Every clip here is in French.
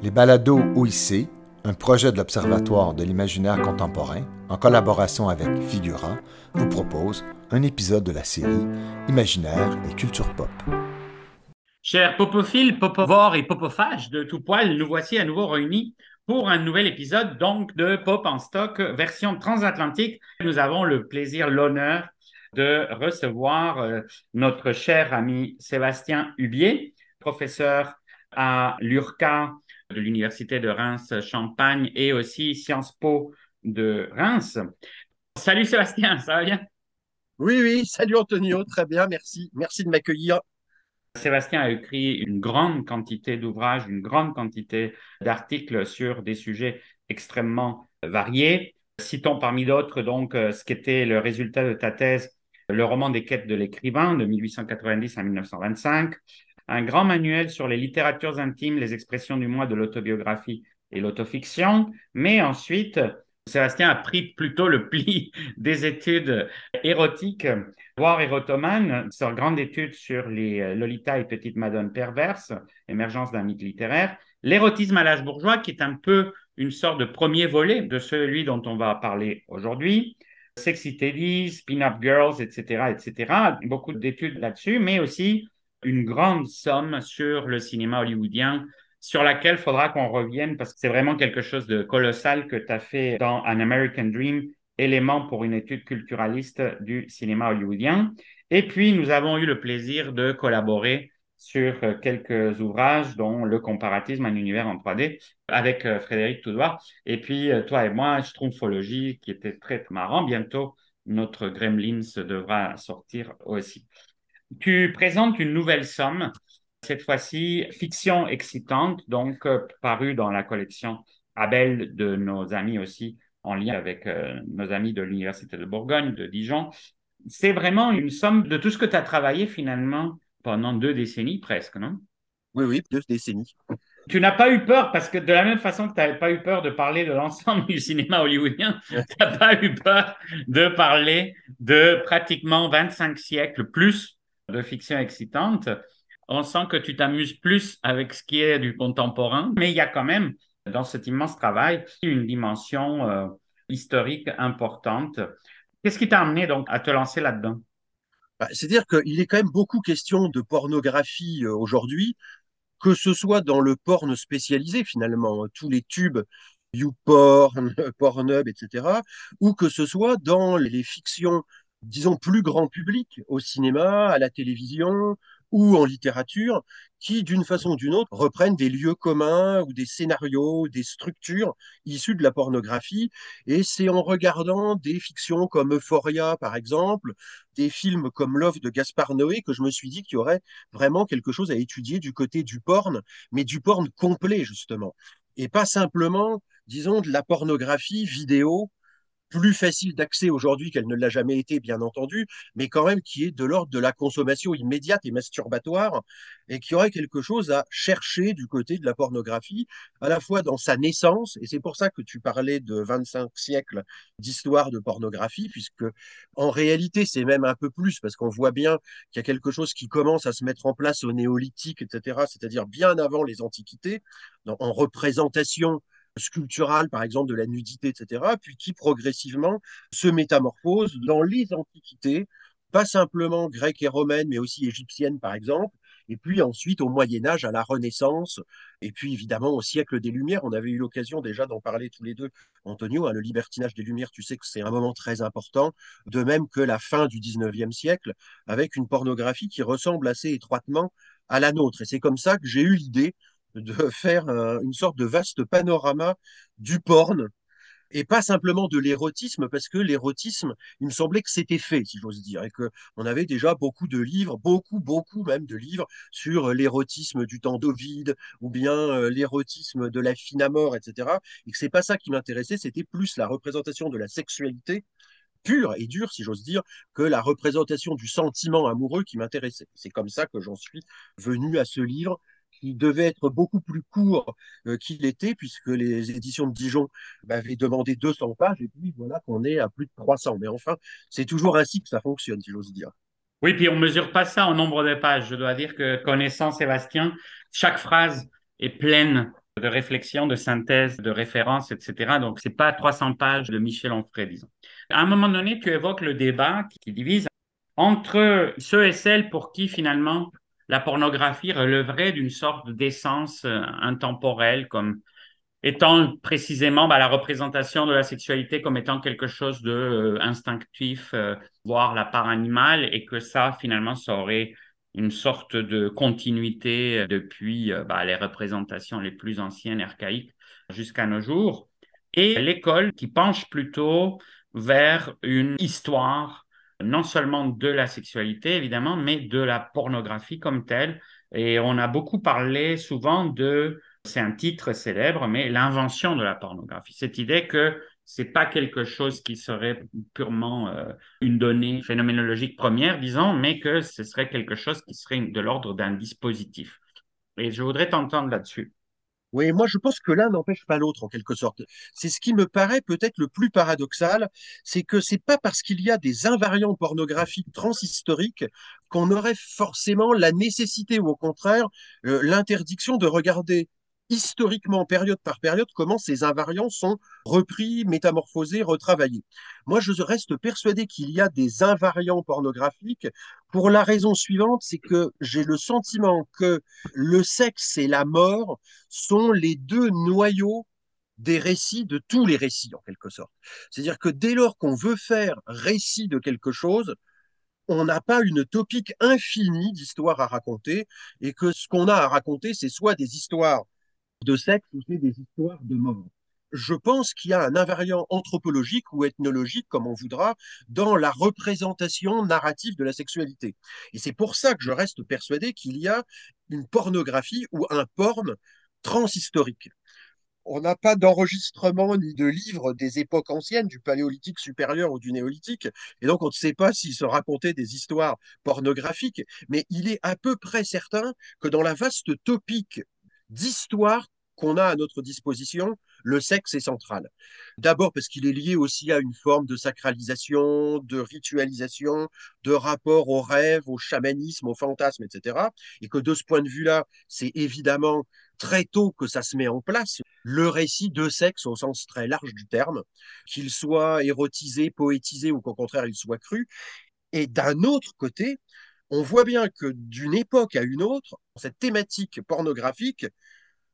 Les balados OIC, un projet de l'Observatoire de l'imaginaire contemporain, en collaboration avec Figura, vous propose un épisode de la série Imaginaire et culture pop. Chers popophiles, popovores et popophages de tout poil, nous voici à nouveau réunis pour un nouvel épisode donc de Pop en stock version transatlantique. Nous avons le plaisir, l'honneur de recevoir euh, notre cher ami Sébastien Hubier, professeur à l'URCA de l'Université de Reims-Champagne et aussi Sciences Po de Reims. Salut Sébastien, ça va bien? Oui, oui, salut Antonio, très bien, merci. Merci de m'accueillir. Sébastien a écrit une grande quantité d'ouvrages, une grande quantité d'articles sur des sujets extrêmement variés. Citons parmi d'autres donc euh, ce qu'était le résultat de ta thèse, le roman des quêtes de l'écrivain de 1890 à 1925, un grand manuel sur les littératures intimes, les expressions du moi de l'autobiographie et l'autofiction, mais ensuite Sébastien a pris plutôt le pli des études érotiques, voire érotomanes, sur grande étude sur les euh, Lolita et Petites Madones perverses, émergence d'un mythe littéraire, l'érotisme à l'âge bourgeois, qui est un peu une sorte de premier volet de celui dont on va parler aujourd'hui, Sexy Teddies, Pin-Up Girls, etc., etc. Beaucoup d'études là-dessus, mais aussi une grande somme sur le cinéma hollywoodien sur laquelle faudra qu'on revienne parce que c'est vraiment quelque chose de colossal que tu as fait dans An American Dream, élément pour une étude culturaliste du cinéma hollywoodien. Et puis, nous avons eu le plaisir de collaborer sur euh, quelques ouvrages, dont Le comparatisme, un univers en 3D, avec euh, Frédéric Toudoir. Et puis, euh, toi et moi, Schtroumpfologie, qui était très marrant. Bientôt, notre Gremlins devra sortir aussi. Tu présentes une nouvelle somme cette fois-ci fiction excitante, donc euh, parue dans la collection Abel de nos amis aussi, en lien avec euh, nos amis de l'Université de Bourgogne, de Dijon. C'est vraiment une somme de tout ce que tu as travaillé finalement pendant deux décennies presque, non? Oui, oui, deux décennies. Tu n'as pas eu peur, parce que de la même façon que tu n'avais pas eu peur de parler de l'ensemble du cinéma hollywoodien, tu n'as pas eu peur de parler de pratiquement 25 siècles plus de fiction excitante on sent que tu t'amuses plus avec ce qui est du contemporain, mais il y a quand même dans cet immense travail une dimension euh, historique importante. Qu'est-ce qui t'a amené donc à te lancer là-dedans? Bah, C'est-à-dire qu'il est quand même beaucoup question de pornographie euh, aujourd'hui, que ce soit dans le porn spécialisé finalement, tous les tubes YouPorn, Pornhub, etc., ou que ce soit dans les fictions, disons, plus grand public, au cinéma, à la télévision, ou en littérature, qui d'une façon ou d'une autre reprennent des lieux communs ou des scénarios, des structures issues de la pornographie. Et c'est en regardant des fictions comme Euphoria, par exemple, des films comme Love de Gaspard Noé, que je me suis dit qu'il y aurait vraiment quelque chose à étudier du côté du porn, mais du porn complet, justement. Et pas simplement, disons, de la pornographie vidéo plus facile d'accès aujourd'hui qu'elle ne l'a jamais été, bien entendu, mais quand même qui est de l'ordre de la consommation immédiate et masturbatoire, et qui aurait quelque chose à chercher du côté de la pornographie, à la fois dans sa naissance, et c'est pour ça que tu parlais de 25 siècles d'histoire de pornographie, puisque en réalité c'est même un peu plus, parce qu'on voit bien qu'il y a quelque chose qui commence à se mettre en place au néolithique, etc., c'est-à-dire bien avant les antiquités, en représentation sculpturale, par exemple, de la nudité, etc., puis qui progressivement se métamorphose dans les antiquités, pas simplement grecques et romaines, mais aussi égyptiennes, par exemple, et puis ensuite au Moyen Âge, à la Renaissance, et puis évidemment au siècle des Lumières. On avait eu l'occasion déjà d'en parler tous les deux, Antonio. Hein, le libertinage des Lumières, tu sais que c'est un moment très important, de même que la fin du 19e siècle, avec une pornographie qui ressemble assez étroitement à la nôtre. Et c'est comme ça que j'ai eu l'idée de faire une sorte de vaste panorama du porn et pas simplement de l'érotisme, parce que l'érotisme, il me semblait que c'était fait, si j'ose dire, et qu'on avait déjà beaucoup de livres, beaucoup, beaucoup même de livres sur l'érotisme du temps d'Ovide, ou bien euh, l'érotisme de la fine à mort, etc. Et que c'est pas ça qui m'intéressait, c'était plus la représentation de la sexualité pure et dure, si j'ose dire, que la représentation du sentiment amoureux qui m'intéressait. C'est comme ça que j'en suis venu à ce livre qui devait être beaucoup plus court euh, qu'il était, puisque les éditions de Dijon m'avaient demandé 200 pages, et puis voilà qu'on est à plus de 300. Mais enfin, c'est toujours ainsi que ça fonctionne, si j'ose dire. Oui, puis on ne mesure pas ça en nombre de pages. Je dois dire que connaissant Sébastien, chaque phrase est pleine de réflexion, de synthèse, de référence, etc. Donc, c'est pas 300 pages de Michel Onfray, disons. À un moment donné, tu évoques le débat qui divise entre ceux et celles pour qui finalement la pornographie releverait d'une sorte d'essence euh, intemporelle, comme étant précisément bah, la représentation de la sexualité comme étant quelque chose de euh, instinctif, euh, voire la part animale, et que ça, finalement, ça aurait une sorte de continuité depuis bah, les représentations les plus anciennes, archaïques, jusqu'à nos jours. Et l'école qui penche plutôt vers une histoire non seulement de la sexualité, évidemment, mais de la pornographie comme telle. Et on a beaucoup parlé souvent de, c'est un titre célèbre, mais l'invention de la pornographie. Cette idée que c'est pas quelque chose qui serait purement euh, une donnée phénoménologique première, disons, mais que ce serait quelque chose qui serait de l'ordre d'un dispositif. Et je voudrais t'entendre là-dessus. Oui, moi je pense que l'un n'empêche pas l'autre en quelque sorte. C'est ce qui me paraît peut-être le plus paradoxal, c'est que c'est pas parce qu'il y a des invariants pornographiques transhistoriques qu'on aurait forcément la nécessité ou au contraire euh, l'interdiction de regarder historiquement, période par période, comment ces invariants sont repris, métamorphosés, retravaillés. Moi, je reste persuadé qu'il y a des invariants pornographiques pour la raison suivante, c'est que j'ai le sentiment que le sexe et la mort sont les deux noyaux des récits, de tous les récits en quelque sorte. C'est-à-dire que dès lors qu'on veut faire récit de quelque chose, on n'a pas une topique infinie d'histoires à raconter et que ce qu'on a à raconter, c'est soit des histoires de sexe ou c'est des histoires de mort. Je pense qu'il y a un invariant anthropologique ou ethnologique, comme on voudra, dans la représentation narrative de la sexualité. Et c'est pour ça que je reste persuadé qu'il y a une pornographie ou un porn transhistorique. On n'a pas d'enregistrement ni de livres des époques anciennes, du paléolithique supérieur ou du néolithique, et donc on ne sait pas s'il se racontait des histoires pornographiques, mais il est à peu près certain que dans la vaste topique d'histoire qu'on a à notre disposition, le sexe est central. D'abord parce qu'il est lié aussi à une forme de sacralisation, de ritualisation, de rapport au rêve, au chamanisme, au fantasme, etc. Et que de ce point de vue-là, c'est évidemment très tôt que ça se met en place, le récit de sexe au sens très large du terme, qu'il soit érotisé, poétisé ou qu'au contraire il soit cru. Et d'un autre côté, on voit bien que d'une époque à une autre, cette thématique pornographique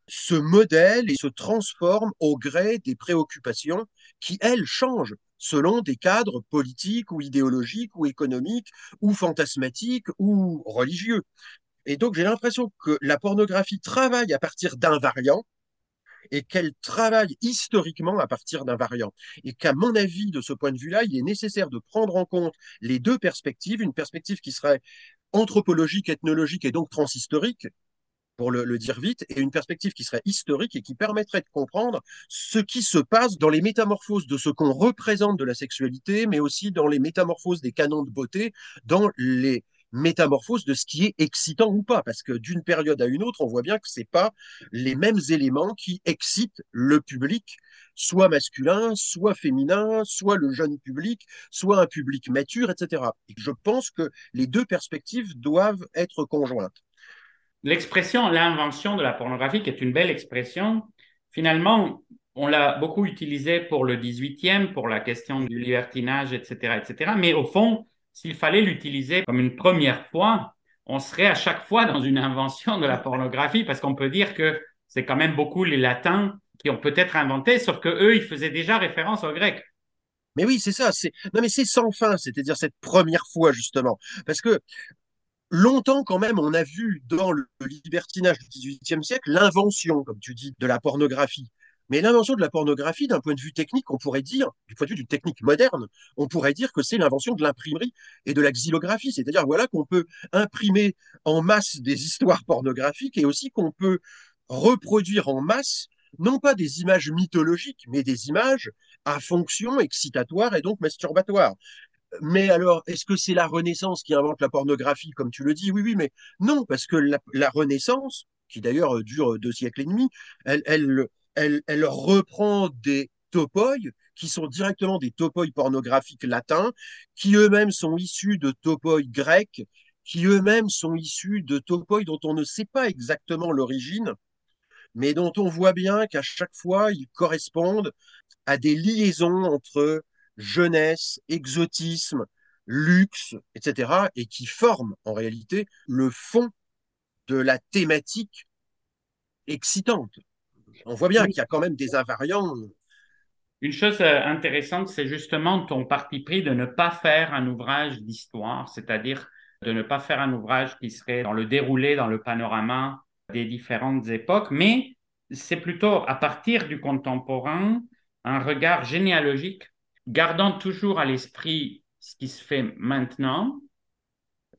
se modèle et se transforme au gré des préoccupations qui, elles, changent selon des cadres politiques ou idéologiques ou économiques ou fantasmatiques ou religieux. Et donc j'ai l'impression que la pornographie travaille à partir d'un variant et qu'elle travaille historiquement à partir d'un variant. Et qu'à mon avis, de ce point de vue-là, il est nécessaire de prendre en compte les deux perspectives, une perspective qui serait anthropologique, ethnologique et donc transhistorique, pour le, le, dire vite, et une perspective qui serait historique et qui permettrait de comprendre ce qui se passe dans les métamorphoses de ce qu'on représente de la sexualité, mais aussi dans les métamorphoses des canons de beauté, dans les métamorphose de ce qui est excitant ou pas, parce que d'une période à une autre, on voit bien que c'est pas les mêmes éléments qui excitent le public, soit masculin, soit féminin, soit le jeune public, soit un public mature, etc. Et je pense que les deux perspectives doivent être conjointes. L'expression l'invention de la pornographie, qui est une belle expression, finalement, on l'a beaucoup utilisée pour le 18e, pour la question du libertinage, etc., etc. Mais au fond, s'il fallait l'utiliser comme une première fois, on serait à chaque fois dans une invention de la pornographie parce qu'on peut dire que c'est quand même beaucoup les latins qui ont peut-être inventé, sauf que eux, ils faisaient déjà référence aux grecs. Mais oui, c'est ça. Non, mais c'est sans fin. C'est-à-dire cette première fois justement, parce que longtemps quand même, on a vu dans le libertinage du XVIIIe siècle l'invention, comme tu dis, de la pornographie. Mais l'invention de la pornographie, d'un point de vue technique, on pourrait dire, du point de vue d'une technique moderne, on pourrait dire que c'est l'invention de l'imprimerie et de la xylographie. C'est-à-dire, voilà, qu'on peut imprimer en masse des histoires pornographiques et aussi qu'on peut reproduire en masse, non pas des images mythologiques, mais des images à fonction excitatoire et donc masturbatoire. Mais alors, est-ce que c'est la Renaissance qui invente la pornographie, comme tu le dis? Oui, oui, mais non, parce que la, Renaissance, qui d'ailleurs dure deux siècles et demi, elle, elle, reprend des topoi qui sont directement des topoi pornographiques latins, qui eux-mêmes sont issus de topoi grecs, qui eux-mêmes sont issus de topoi dont on ne sait pas exactement l'origine, mais dont on voit bien qu'à chaque fois, ils correspondent à des liaisons entre jeunesse, exotisme, luxe, etc., et qui forment en réalité le fond de la thématique excitante. On voit bien qu'il y a quand même des invariants. Une chose euh, intéressante, c'est justement ton parti pris de ne pas faire un ouvrage d'histoire, c'est-à-dire de ne pas faire un ouvrage qui serait dans le déroulé, dans le panorama des différentes époques, mais c'est plutôt à partir du contemporain un regard généalogique, gardant toujours à l'esprit ce qui se fait maintenant,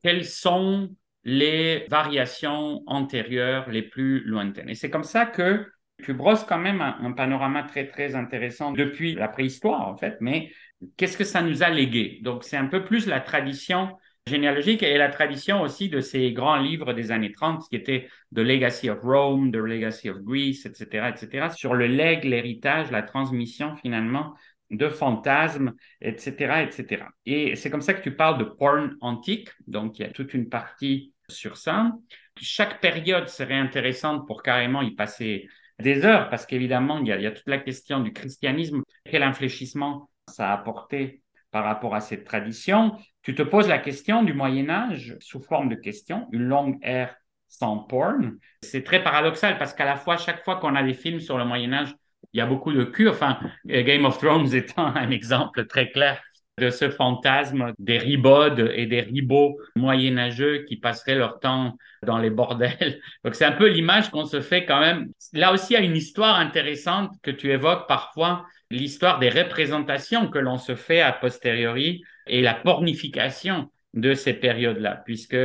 quelles sont les variations antérieures les plus lointaines? Et c'est comme ça que tu brosses quand même un, panorama très, très intéressant depuis la préhistoire, en fait, mais qu'est-ce que ça nous a légué? Donc, c'est un peu plus la tradition généalogique et la tradition aussi de ces grands livres des années 30 qui étaient The Legacy of Rome, The Legacy of Greece, etc., etc., sur le legs, l'héritage, la transmission finalement de fantasmes, etc., etc. Et c'est comme ça que tu parles de porn antique, donc il y a toute une partie sur ça. Chaque période serait intéressante pour carrément y passer des heures, parce qu'évidemment, il, y a toute la question du christianisme, quel infléchissement ça a apporté par rapport à cette tradition. Tu te poses la question du Moyen Âge sous forme de question, une longue ère sans porn. C'est très paradoxal parce qu'à la fois, chaque fois qu'on a des films sur le Moyen Âge, il y a beaucoup de cul. Enfin, Game of Thrones étant un exemple très clair de ce fantasme des ribodes et des ribots moyenâgeux qui passeraient leur temps dans les bordels. Donc c'est un peu l'image qu'on se fait quand même. Là aussi, il y a une histoire intéressante que tu évoques parfois, l'histoire des représentations que l'on se fait a posteriori et la pornification de ces périodes-là, puisque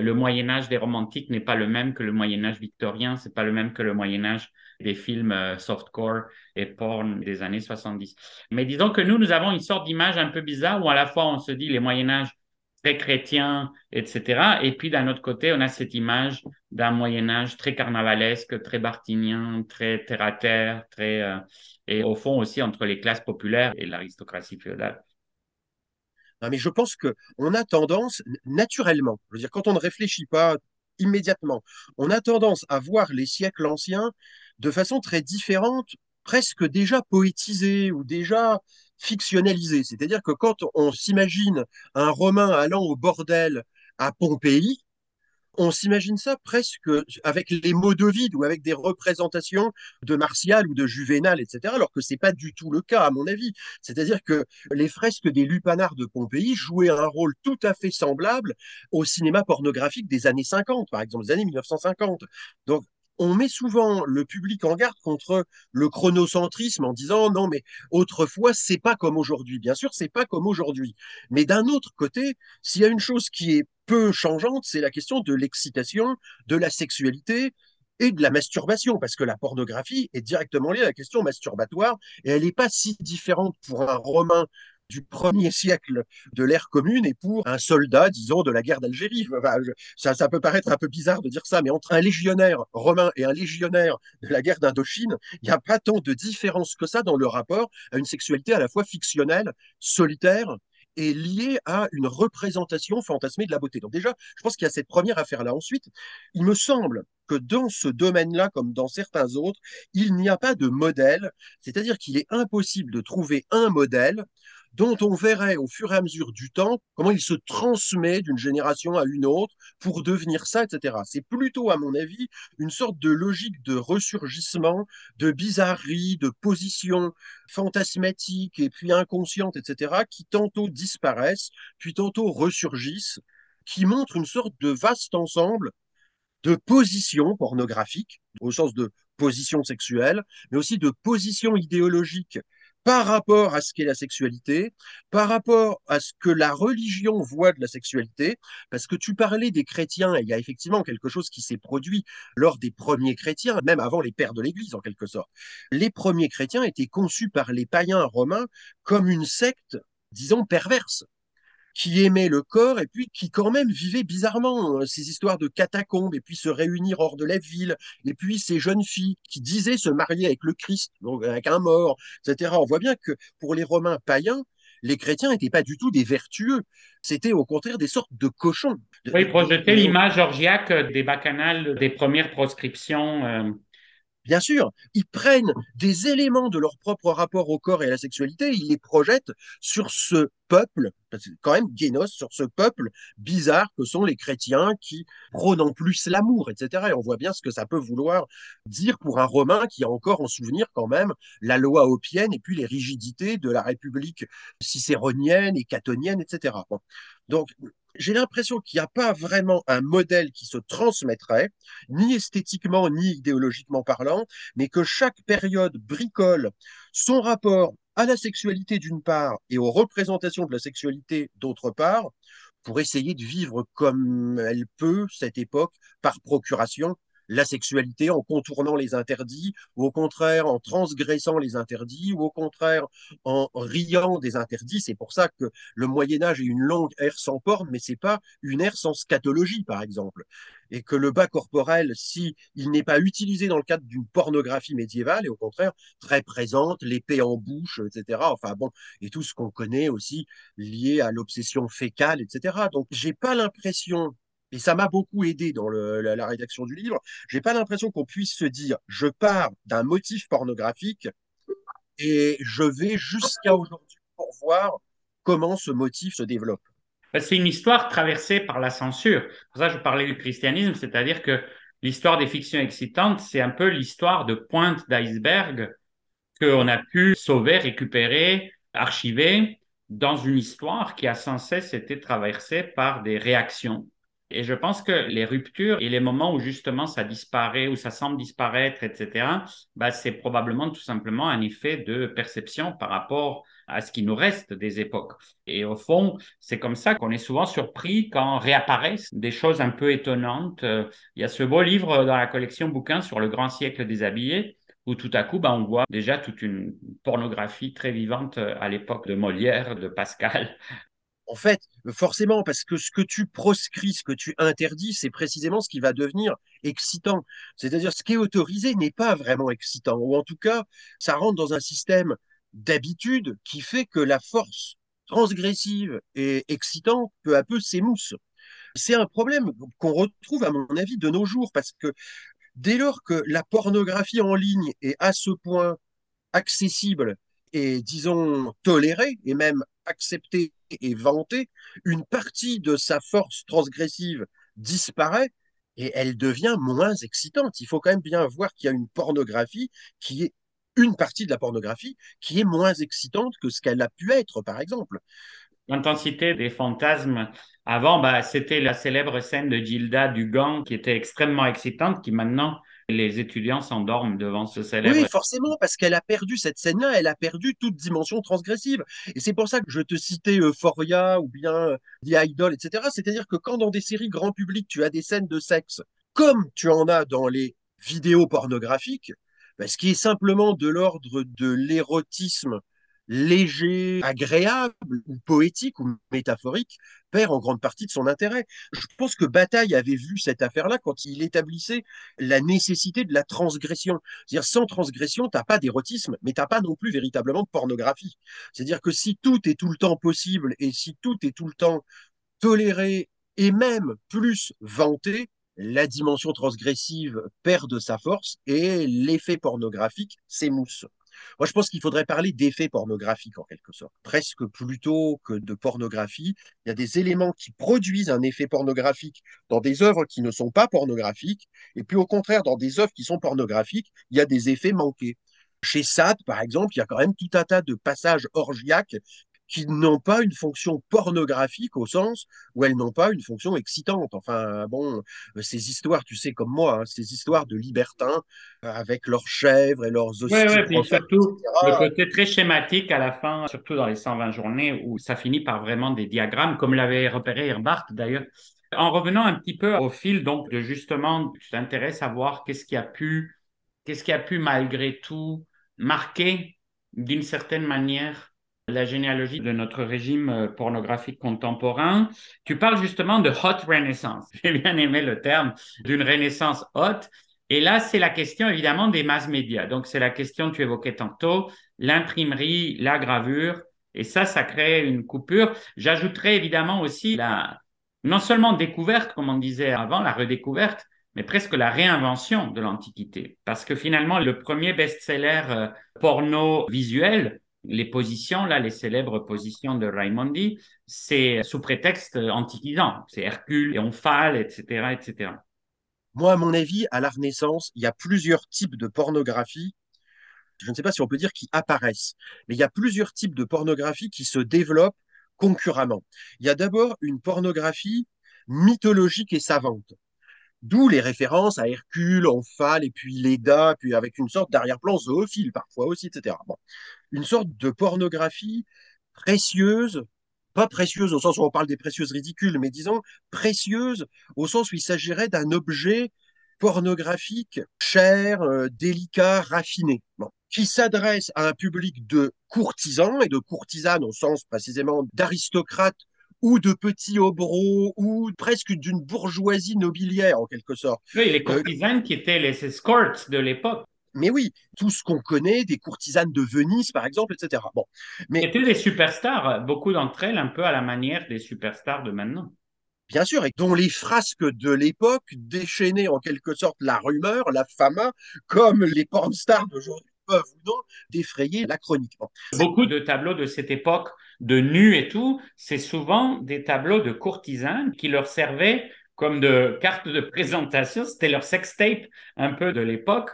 le Moyen Âge des romantiques n'est pas le même que le Moyen Âge victorien, c'est pas le même que le Moyen Âge des films euh, softcore et porn des années 70. Mais disons que nous, nous avons une sorte d'image un peu bizarre où à la fois on se dit les Moyen Âge très chrétien, etc. Et puis d'un autre côté, on a cette image d'un Moyen Âge très carnavalesque, très bartinien, très terre à terre, très euh, et au fond aussi entre les classes populaires et l'aristocratie féodale. Mais je pense que on a tendance naturellement, je veux dire, quand on ne réfléchit pas immédiatement, on a tendance à voir les siècles anciens de façon très différente, presque déjà poétisée ou déjà fictionnalisée. C'est-à-dire que quand on s'imagine un Romain allant au bordel à Pompéi, on s'imagine ça presque avec les mots de vide ou avec des représentations de Martial ou de Juvénal, etc., alors que c'est pas du tout le cas, à mon avis. C'est-à-dire que les fresques des lupanards de Pompéi jouaient un rôle tout à fait semblable au cinéma pornographique des années 50, par exemple, des années 1950. Donc, on met souvent le public en garde contre le chronocentrisme en disant non mais autrefois c'est pas comme aujourd'hui. Bien sûr, c'est pas comme aujourd'hui. Mais d'un autre côté, s'il y a une chose qui est peu changeante, c'est la question de l'excitation, de la sexualité et de la masturbation, parce que la pornographie est directement liée à la question masturbatoire, et elle n'est pas si différente pour un Romain du premier siècle de l'ère commune et pour un soldat, disons, de la guerre d'Algérie. ça, ça peut paraître un peu bizarre de dire ça, mais entre un légionnaire romain et un légionnaire de la guerre d'Indochine, il n'y a pas tant de différence que ça dans le rapport à une sexualité à la fois fictionnelle, solitaire et liée à une représentation fantasmée de la beauté. Donc déjà, je pense qu'il y a cette première affaire-là. Ensuite, il me semble que dans ce domaine-là, comme dans certains autres, il n'y a pas de modèle, c'est-à-dire qu'il est impossible de trouver un modèle dont on verrait au fur et à mesure du temps comment il se transmet d'une génération à une autre pour devenir ça, etc. C'est plutôt, à mon avis, une sorte de logique de ressurgissement, de bizarrerie, de position fantasmatique et puis inconsciente, etc., qui tantôt disparaissent, puis tantôt ressurgissent, qui montrent une sorte de vaste ensemble de positions pornographiques, au sens de position sexuelle, mais aussi de positions idéologiques par rapport à ce qu'est la sexualité, par rapport à ce que la religion voit de la sexualité, parce que tu parlais des chrétiens, et il y a effectivement quelque chose qui s'est produit lors des premiers chrétiens, même avant les pères de l'Église en quelque sorte. Les premiers chrétiens étaient conçus par les païens romains comme une secte, disons, perverse qui aimait le corps et puis qui quand même vivait bizarrement hein, ces histoires de catacombes et puis se réunir hors de la ville et puis ces jeunes filles qui disaient se marier avec le Christ, donc avec un mort, etc. On voit bien que pour les Romains païens, les chrétiens n'étaient pas du tout des vertueux, c'était au contraire des sortes de cochons. Oui, projeter l'image orgiaque des bacchanales des premières proscriptions. Euh, Bien sûr, ils prennent des éléments de leur propre rapport au corps et à la sexualité, ils les projettent sur ce peuple, quand même Guénos, sur ce peuple bizarre que sont les chrétiens qui prônent en plus l'amour, etc. Et on voit bien ce que ça peut vouloir dire pour un Romain qui a encore en souvenir quand même la loi opienne et puis les rigidités de la République cicéronienne et catonienne, etc. Donc, j'ai l'impression qu'il n'y a pas vraiment un modèle qui se transmettrait, ni esthétiquement, ni idéologiquement parlant, mais que chaque période bricole son rapport à la sexualité d'une part et aux représentations de la sexualité d'autre part, pour essayer de vivre comme elle peut cette époque par procuration la sexualité en contournant les interdits, ou au contraire en transgressant les interdits, ou au contraire en riant des interdits. C'est pour ça que le Moyen Âge est une longue ère sans porte, mais c'est pas une ère sans scatologie, par exemple. Et que le bas corporel, si il n'est pas utilisé dans le cadre d'une pornographie médiévale, est au contraire très présente, l'épée en bouche, etc. Enfin bon, et tout ce qu'on connaît aussi lié à l'obsession fécale, etc. Donc j'ai pas l'impression et ça m'a beaucoup aidé dans la, rédaction du livre, j'ai pas l'impression qu'on puisse se dire je pars d'un motif pornographique et je vais jusqu'à aujourd'hui pour voir comment ce motif se développe. Ben, c'est une histoire traversée par la censure. Pour ça, je parlais du christianisme, c'est-à-dire que l'histoire des fictions excitantes, c'est un peu l'histoire de pointe d'iceberg qu'on a pu sauver, récupérer, archiver dans une histoire qui a sans cesse été traversée par des réactions et je pense que les ruptures et les moments où justement ça disparaît, ou ça semble disparaître, etc., bah, c'est probablement tout simplement un effet de perception par rapport à ce qui nous reste des époques. Et au fond, c'est comme ça qu'on est souvent surpris quand réapparaissent des choses un peu étonnantes. Il y a ce beau livre dans la collection bouquins sur le grand siècle des habillés, où tout à coup, bah, on voit déjà toute une pornographie très vivante à l'époque de Molière, de Pascal, en fait, forcément, parce que ce que tu proscris, ce que tu interdis, c'est précisément ce qui va devenir excitant. C'est-à-dire, ce qui est autorisé n'est pas vraiment excitant, ou en tout cas, ça rentre dans un système d'habitude qui fait que la force transgressive et excitante, peu à peu, s'émousse. C'est un problème qu'on retrouve, à mon avis, de nos jours, parce que dès lors que la pornographie en ligne est à ce point accessible et, disons, tolérée, et même acceptée et vantée, une partie de sa force transgressive disparaît et elle devient moins excitante. Il faut quand même bien voir qu'il y a une pornographie qui est une partie de la pornographie qui est moins excitante que ce qu'elle a pu être, par exemple. L'intensité des fantasmes avant, bah, c'était la célèbre scène de Gilda du Gant qui était extrêmement excitante, qui maintenant les étudiants s'endorment devant ce célèbre. Oui, forcément, parce qu'elle a perdu cette scène-là, elle a perdu toute dimension transgressive. Et c'est pour ça que je te citais Euphoria ou bien euh, The Idol, etc. C'est-à-dire que quand dans des séries grand public, tu as des scènes de sexe, comme tu en as dans les vidéos pornographiques, bah, ce qui est simplement de l'ordre de l'érotisme léger, agréable ou poétique ou métaphorique perd en grande partie de son intérêt. Je pense que Bataille avait vu cette affaire-là quand il établissait la nécessité de la transgression. C'est-à-dire, sans transgression, t'as pas d'érotisme, mais t'as pas non plus véritablement de pornographie. C'est-à-dire que si tout est tout le temps possible et si tout est tout le temps toléré et même plus vanté, la dimension transgressive perd de sa force et l'effet pornographique s'émousse. Moi, je pense qu'il faudrait parler d'effets pornographiques en quelque sorte. Presque plutôt que de pornographie, il y a des éléments qui produisent un effet pornographique dans des œuvres qui ne sont pas pornographiques, et puis au contraire, dans des œuvres qui sont pornographiques, il y a des effets manqués. Chez Sade, par exemple, il y a quand même tout un tas de passages orgiaques qui n'ont pas une fonction pornographique au sens où elles n'ont pas une fonction excitante. Enfin, bon, euh, ces histoires, tu sais comme moi, hein, ces histoires de libertins euh, avec leurs chèvres et leurs hosties. Oui, oui, surtout le côté très schématique à la fin, surtout dans les 120 journées où ça finit par vraiment des diagrammes, comme l'avait repéré Herbart d'ailleurs. En revenant un petit peu au fil, donc, de justement, tu t'intéresses à voir qu'est-ce qui a pu, qu'est-ce qui a pu malgré tout marquer d'une certaine manière la généalogie de notre régime euh, pornographique contemporain. Tu parles justement de hot renaissance. J'ai bien aimé le terme d'une renaissance haute. Et là, c'est la question évidemment des masses médias. Donc, c'est la question que tu évoquais tantôt, l'imprimerie, la gravure. Et ça, ça crée une coupure. J'ajouterais évidemment aussi la, non seulement découverte, comme on disait avant, la redécouverte, mais presque la réinvention de l'Antiquité. Parce que finalement, le premier best-seller euh, porno visuel, les positions, là, les célèbres positions de Raimondi, c'est sous prétexte antiquisant. C'est Hercule et etc., etc. Moi, à mon avis, à la Renaissance, il y a plusieurs types de pornographie. Je ne sais pas si on peut dire qui apparaissent, mais il y a plusieurs types de pornographie qui se développent concurremment. Il y a d'abord une pornographie mythologique et savante. D'où les références à Hercule, Omphale, et puis Leda, puis avec une sorte d'arrière-plan zoophile parfois aussi, etc. Bon. Une sorte de pornographie précieuse, pas précieuse au sens où on parle des précieuses ridicules, mais disons précieuse au sens où il s'agirait d'un objet pornographique cher, euh, délicat, raffiné, qui s'adresse à un public de courtisans et de courtisanes au sens précisément d'aristocrates ou de petits hobereaux, ou presque d'une bourgeoisie nobiliaire en quelque sorte. Oui, les courtisanes qui étaient les escorts de l'époque. Mais oui, tout ce qu'on connaît, des courtisanes de Venise, par exemple, etc. Bon, mais étaient des superstars, beaucoup d'entre elles un peu à la manière des superstars de maintenant. Bien sûr, et dont les frasques de l'époque déchaînaient en quelque sorte la rumeur, la fama, comme les pornstars d'aujourd'hui peuvent ou non défrayer la chronique. Beaucoup de tableaux de cette époque de nus et tout, c'est souvent des tableaux de courtisans qui leur servaient comme de carte de présentation. C'était leur sextape un peu de l'époque.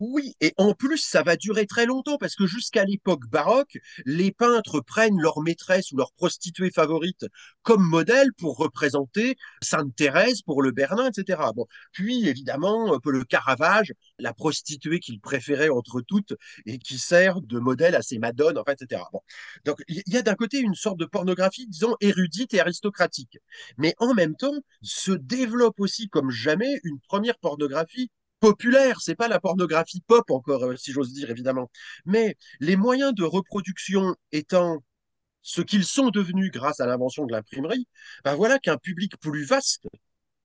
Oui, et en plus, ça va durer très longtemps parce que jusqu'à l'époque baroque, les peintres prennent leur maîtresse ou leur prostituée favorite comme modèle pour représenter Sainte Thérèse pour le Bernin, etc. Bon, puis évidemment, peu le Caravage, la prostituée qu'il préférait entre toutes et qui sert de modèle à ses madones, enfin, etc. Bon, donc il y a d'un côté une sorte de pornographie, disons, érudite et aristocratique, mais en même temps se développe aussi comme jamais une première pornographie populaire, c'est pas la pornographie pop encore, euh, si j'ose dire évidemment. Mais les moyens de reproduction étant ce qu'ils sont devenus grâce à l'invention de l'imprimerie, ben voilà qu'un public plus vaste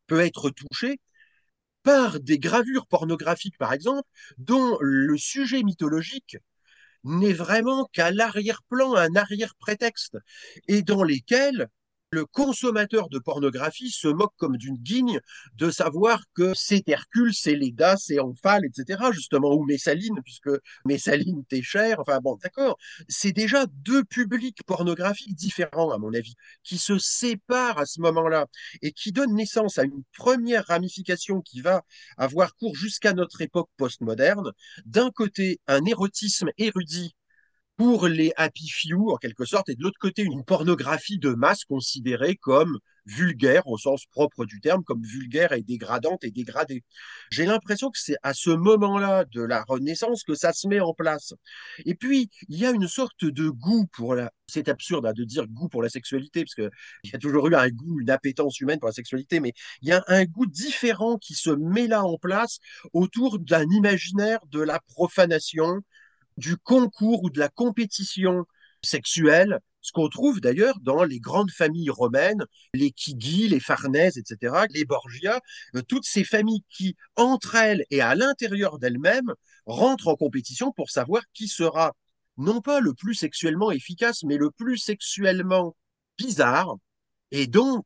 peut être touché par des gravures pornographiques, par exemple, dont le sujet mythologique n'est vraiment qu'à l'arrière-plan, un arrière-prétexte, et dans lesquels le consommateur de pornographie se moque comme d'une guigne de savoir que c'est Hercule, c'est Leda, c'est Omphale, etc., justement, ou Messaline, puisque Messaline t'es cher, enfin bon, d'accord. C'est déjà deux publics pornographiques différents, à mon avis, qui se séparent à ce moment-là et qui donnent naissance à une première ramification qui va avoir cours jusqu'à notre époque postmoderne. D'un côté, un érotisme érudit pour les happy few, en quelque sorte, et de l'autre côté, une pornographie de masse considérée comme vulgaire au sens propre du terme, comme vulgaire et dégradante et dégradée. J'ai l'impression que c'est à ce moment-là de la Renaissance que ça se met en place. Et puis, il y a une sorte de goût pour la... C'est absurde hein, de dire goût pour la sexualité, parce qu'il y a toujours eu un goût, une appétence humaine pour la sexualité, mais il y a un goût différent qui se met là en place autour d'un imaginaire de la profanation, du concours ou de la compétition sexuelle, ce qu'on trouve d'ailleurs dans les grandes familles romaines, les Chigi, les Farnèses, etc., les Borgia, euh, toutes ces familles qui, entre elles et à l'intérieur d'elles-mêmes, rentrent en compétition pour savoir qui sera non pas le plus sexuellement efficace, mais le plus sexuellement bizarre, et donc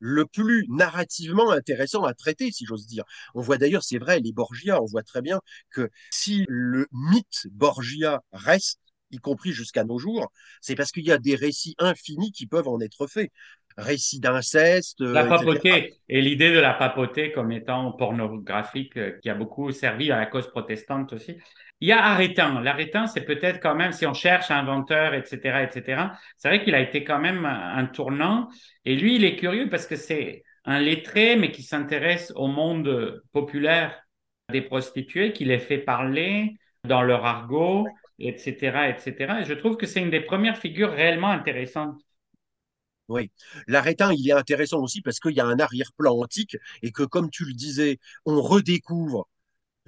le plus narrativement intéressant à traiter, si j'ose dire. On voit d'ailleurs, c'est vrai, les Borgia, on voit très bien que si le mythe Borgia reste, y compris jusqu'à nos jours, c'est parce qu'il y a des récits infinis qui peuvent en être faits. Récits d'inceste. La papauté et l'idée de la papauté comme étant pornographique euh, qui a beaucoup servi à la cause protestante aussi. Il y a Arétin. L'Arétin, c'est peut-être quand même, si on cherche inventeur, etc., etc., c'est vrai qu'il a été quand même un tournant. Et lui, il est curieux parce que c'est un lettré, mais qui s'intéresse au monde populaire des prostituées, qui les fait parler dans leur argot, etc., etc. Et je trouve que c'est une des premières figures réellement intéressantes. Oui, l'arétin, il est intéressant aussi parce qu'il y a un arrière-plan antique et que, comme tu le disais, on redécouvre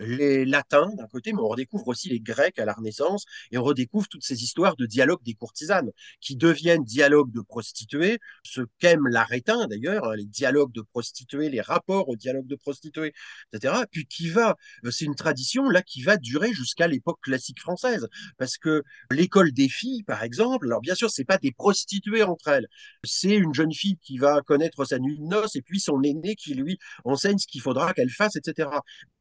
les latins d'un côté, mais on redécouvre aussi les grecs à la Renaissance et on redécouvre toutes ces histoires de dialogue des courtisanes qui deviennent dialogues de prostituées, ce qu'aime l'arétin d'ailleurs, hein, les dialogues de prostituées, les rapports au dialogue de prostituées, etc. Puis qui va, euh, c'est une tradition là qui va durer jusqu'à l'époque classique française, parce que l'école des filles, par exemple, alors bien sûr c'est pas des prostituées entre elles, c'est une jeune fille qui va connaître sa nuit de noces et puis son aîné qui lui enseigne ce qu'il faudra qu'elle fasse, etc.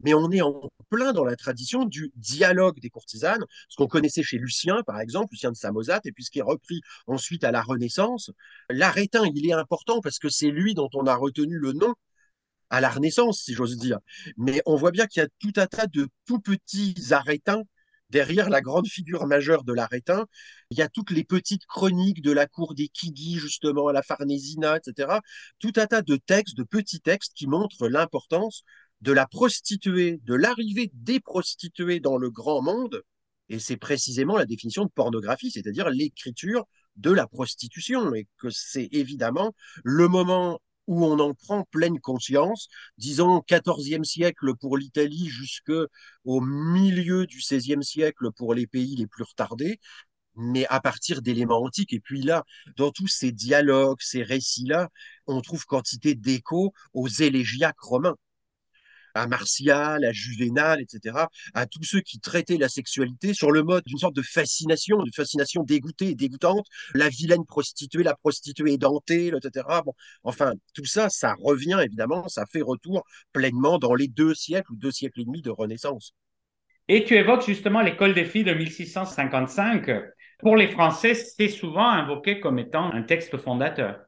Mais on est en plein dans la tradition du dialogue des courtisanes, ce qu'on connaissait chez Lucien, par exemple, Lucien de Samosate, et puis ce qui est repris ensuite à la Renaissance. L'arétin, il est important parce que c'est lui dont on a retenu le nom à la Renaissance, si j'ose dire. Mais on voit bien qu'il y a tout un tas de tout petits arétins derrière la grande figure majeure de l'arétin. Il y a toutes les petites chroniques de la cour des Kigi, justement, à la Farnésina, etc. Tout un tas de textes, de petits textes qui montrent l'importance de la prostituée, de l'arrivée des prostituées dans le grand monde, et c'est précisément la définition de pornographie, c'est-à-dire l'écriture de la prostitution, et que c'est évidemment le moment où on en prend pleine conscience, disons 14e siècle pour l'Italie jusqu'au milieu du 16e siècle pour les pays les plus retardés, mais à partir d'éléments antiques. Et puis là, dans tous ces dialogues, ces récits-là, on trouve quantité d'échos aux élégiaques romains à Martial, à Juvénal, etc., à tous ceux qui traitaient la sexualité sur le mode d'une sorte de fascination, d'une fascination dégoûtée et dégoûtante, la vilaine prostituée, la prostituée édentée, etc. Bon, enfin, tout ça, ça revient évidemment, ça fait retour pleinement dans les deux siècles ou deux siècles et demi de Renaissance. Et tu évoques justement l'école des filles de 1655. Pour les Français, c'est souvent invoqué comme étant un texte fondateur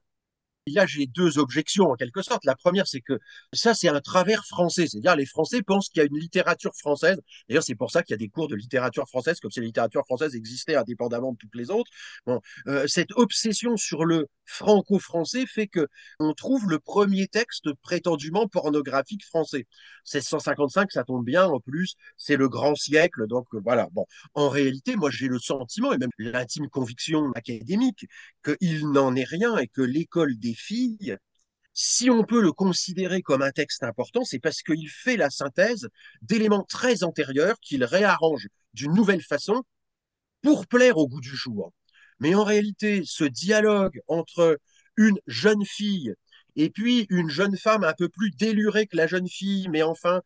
là, j'ai deux objections en quelque sorte. La première, c'est que ça, c'est un travers français. C'est-à-dire, les Français pensent qu'il y a une littérature française. D'ailleurs, c'est pour ça qu'il y a des cours de littérature française, comme si la littérature française existait indépendamment de toutes les autres. Bon, euh, cette obsession sur le franco-français fait que on trouve le premier texte prétendument pornographique français. 1655, ça tombe bien. En plus, c'est le grand siècle. Donc, euh, voilà. Bon, en réalité, moi, j'ai le sentiment et même l'intime conviction académique qu'il n'en est rien et que l'école des filles, si on peut le considérer comme un texte important, c'est parce qu'il fait la synthèse d'éléments très antérieurs qu'il réarrange d'une nouvelle façon pour plaire au goût du jour. Mais en réalité, ce dialogue entre une jeune fille et puis une jeune femme un peu plus délurée que la jeune fille, mais enfin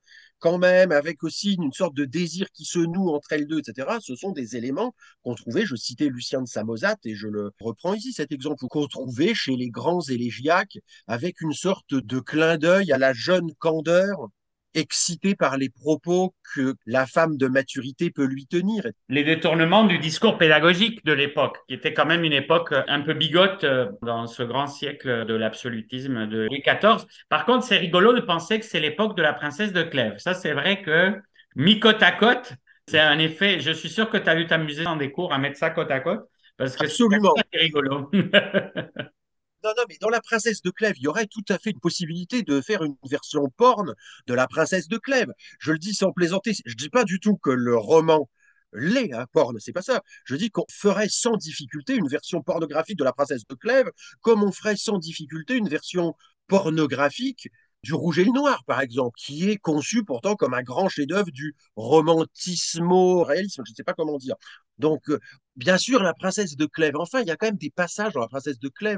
quand même avec aussi une sorte de désir qui se noue entre elles deux, etc. Ce sont des éléments qu'on trouvait, je citais Lucien de Samosate et je le reprends ici, cet exemple qu'on trouvait chez les grands élégiaques avec une sorte de clin d'œil à la jeune candeur excité par les propos que la femme de maturité peut lui tenir. Les détournements du discours pédagogique de l'époque, qui était quand même une époque un peu bigote euh, dans ce grand siècle de l'absolutisme de Louis XIV. Par contre, c'est rigolo de penser que c'est l'époque de la princesse de Clèves. Ça, c'est vrai que mis côte à côte, c'est un effet. Je suis sûr que tu as dû t'amuser dans des cours à mettre ça côte à côte. Parce que Absolument. c'est rigolo. Non, non, mais dans La Princesse de Clèves, il y aurait tout à fait une possibilité de faire une version porn de La Princesse de Clèves. Je le dis sans plaisanter. Je ne dis pas du tout que le roman l'est, hein, porn, c'est pas ça. Je dis qu'on ferait sans difficulté une version pornographique de La Princesse de Clèves, comme on ferait sans difficulté une version pornographique du Rouge et le Noir, par exemple, qui est conçu pourtant comme un grand chef-d'œuvre du romantismo-réalisme, je ne sais pas comment dire. Donc, euh, bien sûr, la princesse de Clèves. Enfin, il y a quand même des passages dans la princesse de Clèves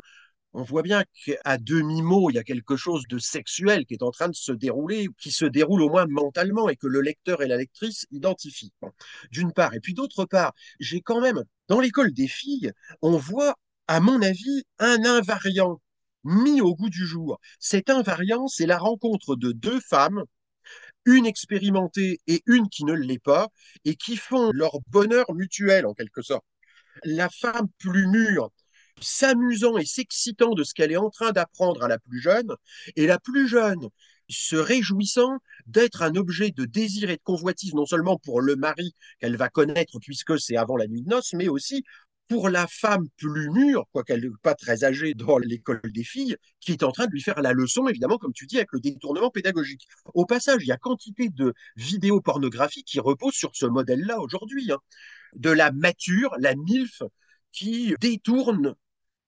on voit bien qu'à demi-mot, il y a quelque chose de sexuel qui est en train de se dérouler, qui se déroule au moins mentalement et que le lecteur et la lectrice identifient. D'une part. Et puis d'autre part, j'ai quand même, dans l'école des filles, on voit, à mon avis, un invariant mis au goût du jour. Cet invariant, c'est la rencontre de deux femmes une expérimentée et une qui ne l'est pas, et qui font leur bonheur mutuel en quelque sorte. La femme plus mûre s'amusant et s'excitant de ce qu'elle est en train d'apprendre à la plus jeune, et la plus jeune se réjouissant d'être un objet de désir et de convoitise, non seulement pour le mari qu'elle va connaître puisque c'est avant la nuit de noces, mais aussi pour la femme plus mûre, quoiqu'elle n'est pas très âgée dans l'école des filles, qui est en train de lui faire la leçon, évidemment, comme tu dis, avec le détournement pédagogique. Au passage, il y a quantité de vidéos pornographiques qui reposent sur ce modèle-là aujourd'hui, hein. de la mature, la MILF, qui détourne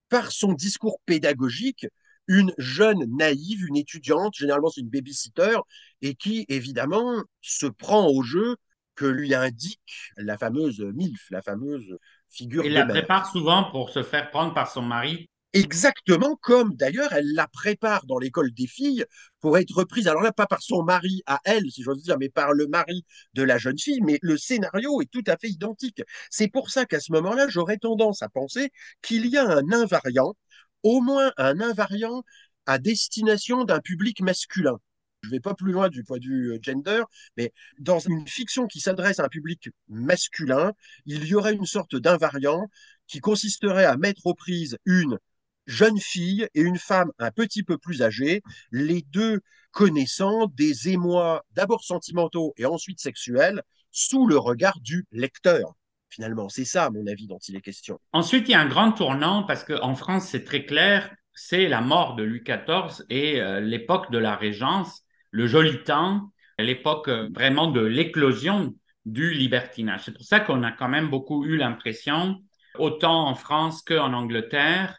par son discours pédagogique une jeune naïve, une étudiante, généralement c'est une babysitter, et qui évidemment se prend au jeu que lui indique la fameuse MILF, la fameuse figure Il de la mère. prépare souvent pour se faire prendre par son mari. Exactement comme d'ailleurs elle la prépare dans l'école des filles pour être reprise, alors là pas par son mari à elle, si j'ose dire, mais par le mari de la jeune fille, mais le scénario est tout à fait identique. C'est pour ça qu'à ce moment-là, j'aurais tendance à penser qu'il y a un invariant, au moins un invariant à destination d'un public masculin. Je ne vais pas plus loin du point de vue euh, gender, mais dans une fiction qui s'adresse à un public masculin, il y aurait une sorte d'invariant qui consisterait à mettre aux prises une jeune fille et une femme un petit peu plus âgée, les deux connaissant des émois d'abord sentimentaux et ensuite sexuels sous le regard du lecteur. Finalement, c'est ça, à mon avis, dont il est question. Ensuite, il y a un grand tournant parce qu'en France, c'est très clair, c'est la mort de Louis XIV et euh, l'époque de la Régence, le joli temps, l'époque euh, vraiment de l'éclosion du libertinage. C'est pour ça qu'on a quand même beaucoup eu l'impression, autant en France qu'en Angleterre,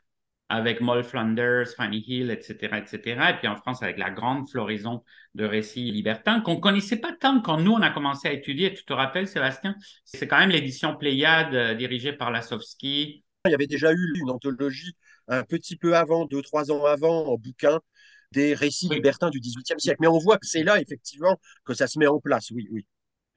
avec Moll Flanders, Fanny Hill, etc., etc. Et puis en France, avec la grande floraison de récits libertins qu'on connaissait pas tant quand nous, on a commencé à étudier. Tu te rappelles, Sébastien? C'est quand même l'édition Pléiade euh, dirigée par Lasovski. Il y avait déjà eu une anthologie un petit peu avant, deux, trois ans avant, en bouquin, des récits Oui. libertins du XVIIIe siècle. Mais on voit que c'est là, effectivement, que ça se met en place. Oui, oui.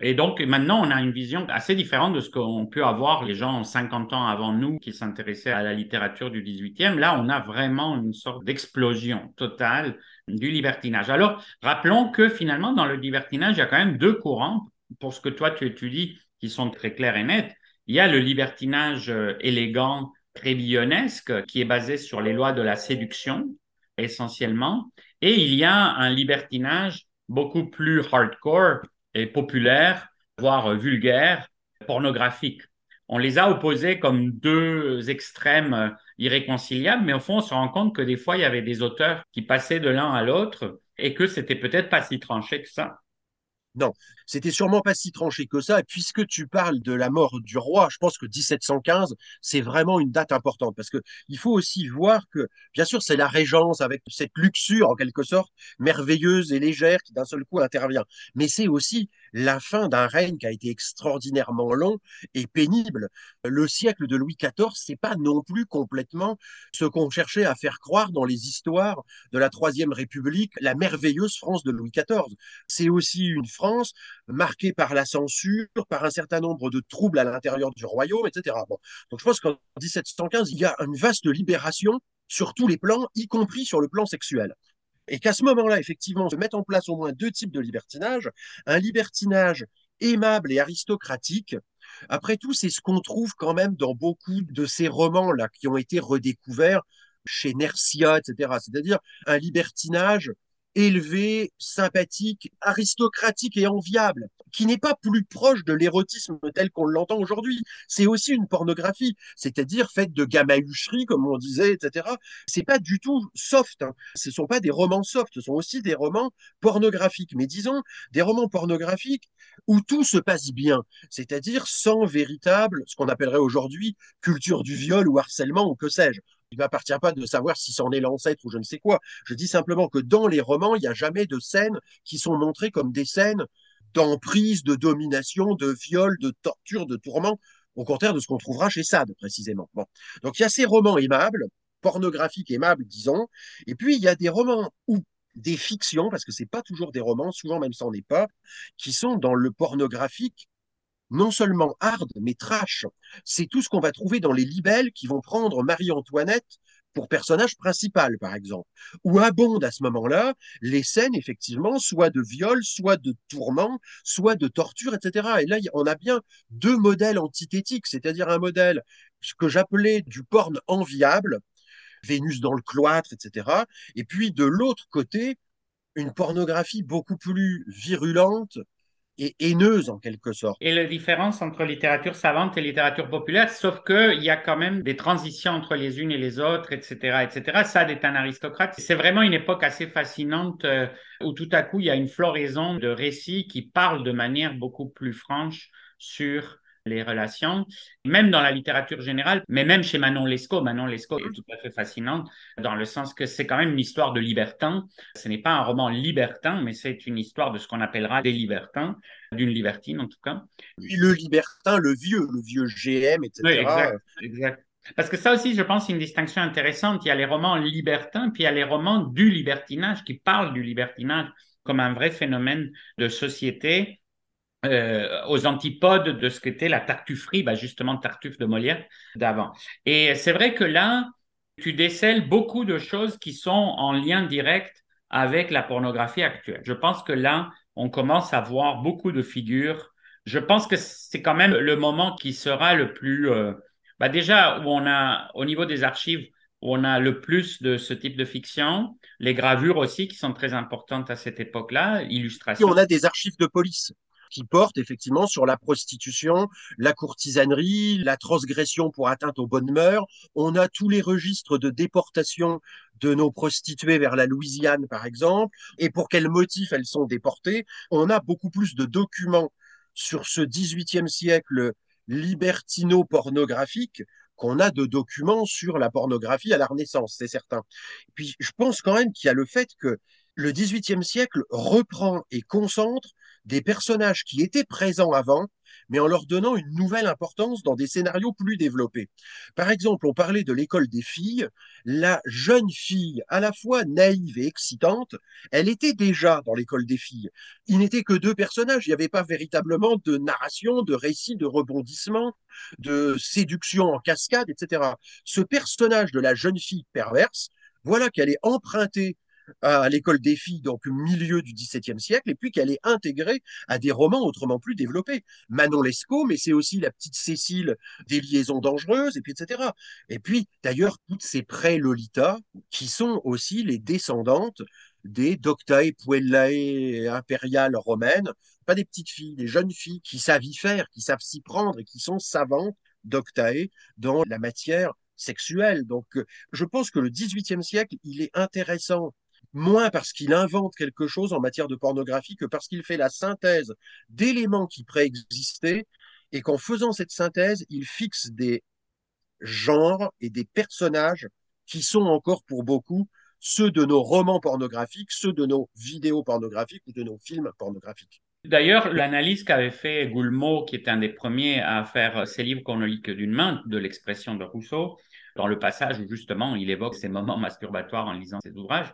Et donc maintenant, on a une vision assez différente de ce qu'ont pu avoir les gens 50 ans avant nous qui s'intéressaient à la littérature du 18e. Là, on a vraiment une sorte d'explosion totale du libertinage. Alors, rappelons que finalement, dans le libertinage, il y a quand même deux courants, pour ce que toi tu étudies, qui sont très clairs et nets. Il y a le libertinage euh, élégant, trébillonnesque, qui est basé sur les lois de la séduction, essentiellement. Et il y a un libertinage beaucoup plus hardcore et populaire, voire vulgaire, pornographique. On les a opposés comme deux extrêmes euh, irréconciliables, mais au fond, on se rend compte que des fois, il y avait des auteurs qui passaient de l'un à l'autre et que c'était peut-être pas si tranché que ça. Non, c'était sûrement pas si tranché que ça. Puisque tu parles de la mort du roi, je pense que 1715, c'est vraiment une date importante parce que il faut aussi voir que, bien sûr, c'est la régence avec cette luxure en quelque sorte merveilleuse et légère qui d'un seul coup intervient. Mais c'est aussi la fin d'un règne qui a été extraordinairement long et pénible. Le siècle de Louis XIV, c'est pas non plus complètement ce qu'on cherchait à faire croire dans les histoires de la Troisième République, la merveilleuse France de Louis XIV. C'est aussi une France marquée par la censure, par un certain nombre de troubles à l'intérieur du royaume, etc. Donc je pense qu'en 1715, il y a une vaste libération sur tous les plans, y compris sur le plan sexuel. Et qu'à ce moment-là, effectivement, se mettent en place au moins deux types de libertinage. Un libertinage aimable et aristocratique. Après tout, c'est ce qu'on trouve quand même dans beaucoup de ces romans-là qui ont été redécouverts chez Nercia, etc. C'est-à-dire un libertinage élevé, sympathique, aristocratique et enviable, qui n'est pas plus proche de l'érotisme tel qu'on l'entend aujourd'hui. C'est aussi une pornographie, c'est-à-dire faite de gamahucherie, comme on disait, etc. C'est pas du tout soft. Hein. Ce sont pas des romans soft, ce sont aussi des romans pornographiques. Mais disons, des romans pornographiques où tout se passe bien, c'est-à-dire sans véritable, ce qu'on appellerait aujourd'hui culture du viol ou harcèlement ou que sais-je. Il m'appartient pas de savoir si c'en est l'ancêtre ou je ne sais quoi. Je dis simplement que dans les romans, il n'y a jamais de scènes qui sont montrées comme des scènes d'emprise, de domination, de viol, de torture, de tourment, au contraire de ce qu'on trouvera chez Sade, précisément. Bon. Donc il y a ces romans aimables, pornographiques aimables, disons, et puis il y a des romans ou des fictions, parce que c'est pas toujours des romans, souvent même ça n'en est pas, qui sont dans le pornographique non seulement hard, mais trash. C'est tout ce qu'on va trouver dans les libelles qui vont prendre Marie-Antoinette pour personnage principal, par exemple, où abondent à ce moment-là les scènes, effectivement, soit de viol, soit de tourment, soit de torture, etc. Et là, on a bien deux modèles antithétiques, c'est-à-dire un modèle, ce que j'appelais du porn enviable, Vénus dans le cloître, etc. Et puis, de l'autre côté, une pornographie beaucoup plus virulente, et haineuse en quelque sorte. Et la différence entre littérature savante et littérature populaire, sauf qu'il y a quand même des transitions entre les unes et les autres, etc., etc. Sade est un aristocrate. C'est vraiment une époque assez fascinante euh, où tout à coup il y a une floraison de récits qui parlent de manière beaucoup plus franche sur les relations, même dans la littérature générale, mais même chez Manon Lescaut. Manon Lescaut est tout à fait fascinante dans le sens que c'est quand même une histoire de libertin. Ce n'est pas un roman libertin, mais c'est une histoire de ce qu'on appellera des libertins, d'une libertine en tout cas. le libertin, le vieux, le vieux GM, etc. Oui, exact, exact. Parce que ça aussi, je pense, c'est une distinction intéressante. Il y a les romans libertins, puis il y a les romans du libertinage qui parlent du libertinage comme un vrai phénomène de société euh, aux antipodes de ce qu'était la tartufferie, bah justement Tartuffe de Molière d'avant. Et c'est vrai que là, tu décèles beaucoup de choses qui sont en lien direct avec la pornographie actuelle. Je pense que là, on commence à voir beaucoup de figures. Je pense que c'est quand même le moment qui sera le plus... Euh, bah déjà, où on a, au niveau des archives, où on a le plus de ce type de fiction, les gravures aussi qui sont très importantes à cette époque-là, illustrations. Et on a des archives de police qui portent effectivement sur la prostitution, la courtisanerie, la transgression pour atteinte aux bonnes mœurs. On a tous les registres de déportation de nos prostituées vers la Louisiane, par exemple, et pour quels motifs elles sont déportées? On a beaucoup plus de documents sur ce XVIIIe siècle libertino-pornographique qu'on a de documents sur la pornographie à la Renaissance, c'est certain. Puis je pense quand même qu'il y a le fait que le XVIIIe siècle reprend et concentre des personnages qui étaient présents avant, mais en leur donnant une nouvelle importance dans des scénarios plus développés. Par exemple, on parlait de l'école des filles. La jeune fille, à la fois naïve et excitante, elle était déjà dans l'école des filles. Il n'était que deux personnages, il n'y avait pas véritablement de narration, de récit, de rebondissement, de séduction en cascade, etc. Ce personnage de la jeune fille perverse, voilà qu'elle est empruntée à l'école des filles, donc milieu du XVIIe siècle, et puis qu'elle est intégrée à des romans autrement plus développés. Manon Lescaut, mais c'est aussi la petite Cécile des liaisons dangereuses, et puis etc. Et puis, d'ailleurs, toutes ces pré-Lolita, qui sont aussi les descendantes des Doctae Puellae impériales romaines, pas des petites filles, des jeunes filles qui savent y faire, qui savent s'y prendre et qui sont savantes, Doctae, dans la matière sexuelle. Donc, je pense que le XVIIIe siècle, il est intéressant moins parce qu'il invente quelque chose en matière de pornographie que parce qu'il fait la synthèse d'éléments qui préexistaient et qu'en faisant cette synthèse, il fixe des genres et des personnages qui sont encore pour beaucoup ceux de nos romans pornographiques, ceux de nos vidéos pornographiques ou de nos films pornographiques. D'ailleurs, l'analyse qu'avait fait Goulmot, qui est un des premiers à faire ces livres qu'on ne lit que d'une main, de l'expression de Rousseau, dans le passage où justement il évoque ces moments masturbatoires en lisant ses ouvrages,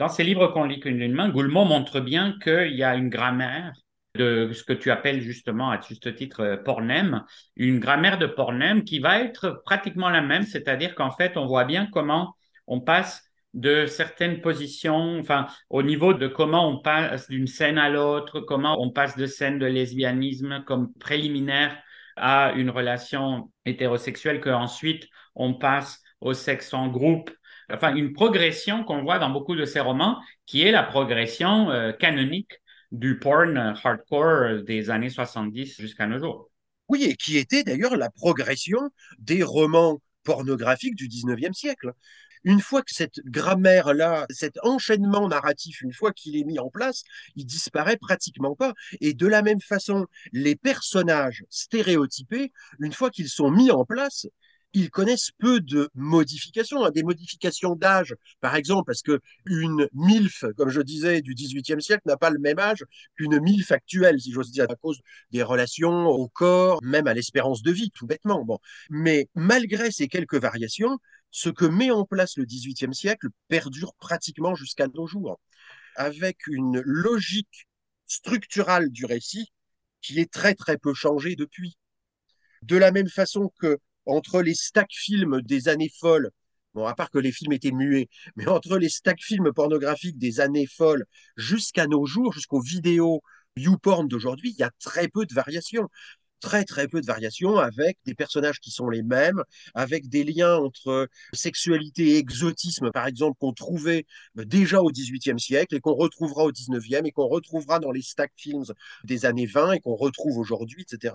dans ces livres qu'on lit qu'une main, Goulmont montre bien qu'il y a une grammaire de ce que tu appelles justement à juste titre euh, pornem, une grammaire de pornem qui va être pratiquement la même, c'est-à-dire qu'en fait, on voit bien comment on passe de certaines positions, enfin, au niveau de comment on passe d'une scène à l'autre, comment on passe de scène de lesbianisme comme préliminaire à une relation hétérosexuelle, qu'ensuite on passe au sexe en groupe enfin une progression qu'on voit dans beaucoup de ces romans, qui est la progression euh, canonique du porn hardcore des années 70 jusqu'à nos jours. Oui, et qui était d'ailleurs la progression des romans pornographiques du 19e siècle. Une fois que cette grammaire-là, cet enchaînement narratif, une fois qu'il est mis en place, il disparaît pratiquement pas. Et de la même façon, les personnages stéréotypés, une fois qu'ils sont mis en place, ils connaissent peu de modifications, hein, des modifications d'âge, par exemple, parce que une MILF, comme je disais, du XVIIIe siècle n'a pas le même âge qu'une MILF actuelle, si j'ose dire, à cause des relations au corps, même à l'espérance de vie, tout bêtement. Bon. Mais malgré ces quelques variations, ce que met en place le XVIIIe siècle perdure pratiquement jusqu'à nos jours, avec une logique structurale du récit qui est très très peu changée depuis. De la même façon que entre les stack films des années folles, bon, à part que les films étaient muets, mais entre les stack films pornographiques des années folles jusqu'à nos jours, jusqu'aux vidéos YouPorn d'aujourd'hui, il y a très peu de variations très très peu de variations avec des personnages qui sont les mêmes, avec des liens entre sexualité et exotisme, par exemple, qu'on trouvait déjà au XVIIIe siècle et qu'on retrouvera au XIXe et qu'on retrouvera dans les stack films des années 20 et qu'on retrouve aujourd'hui, etc.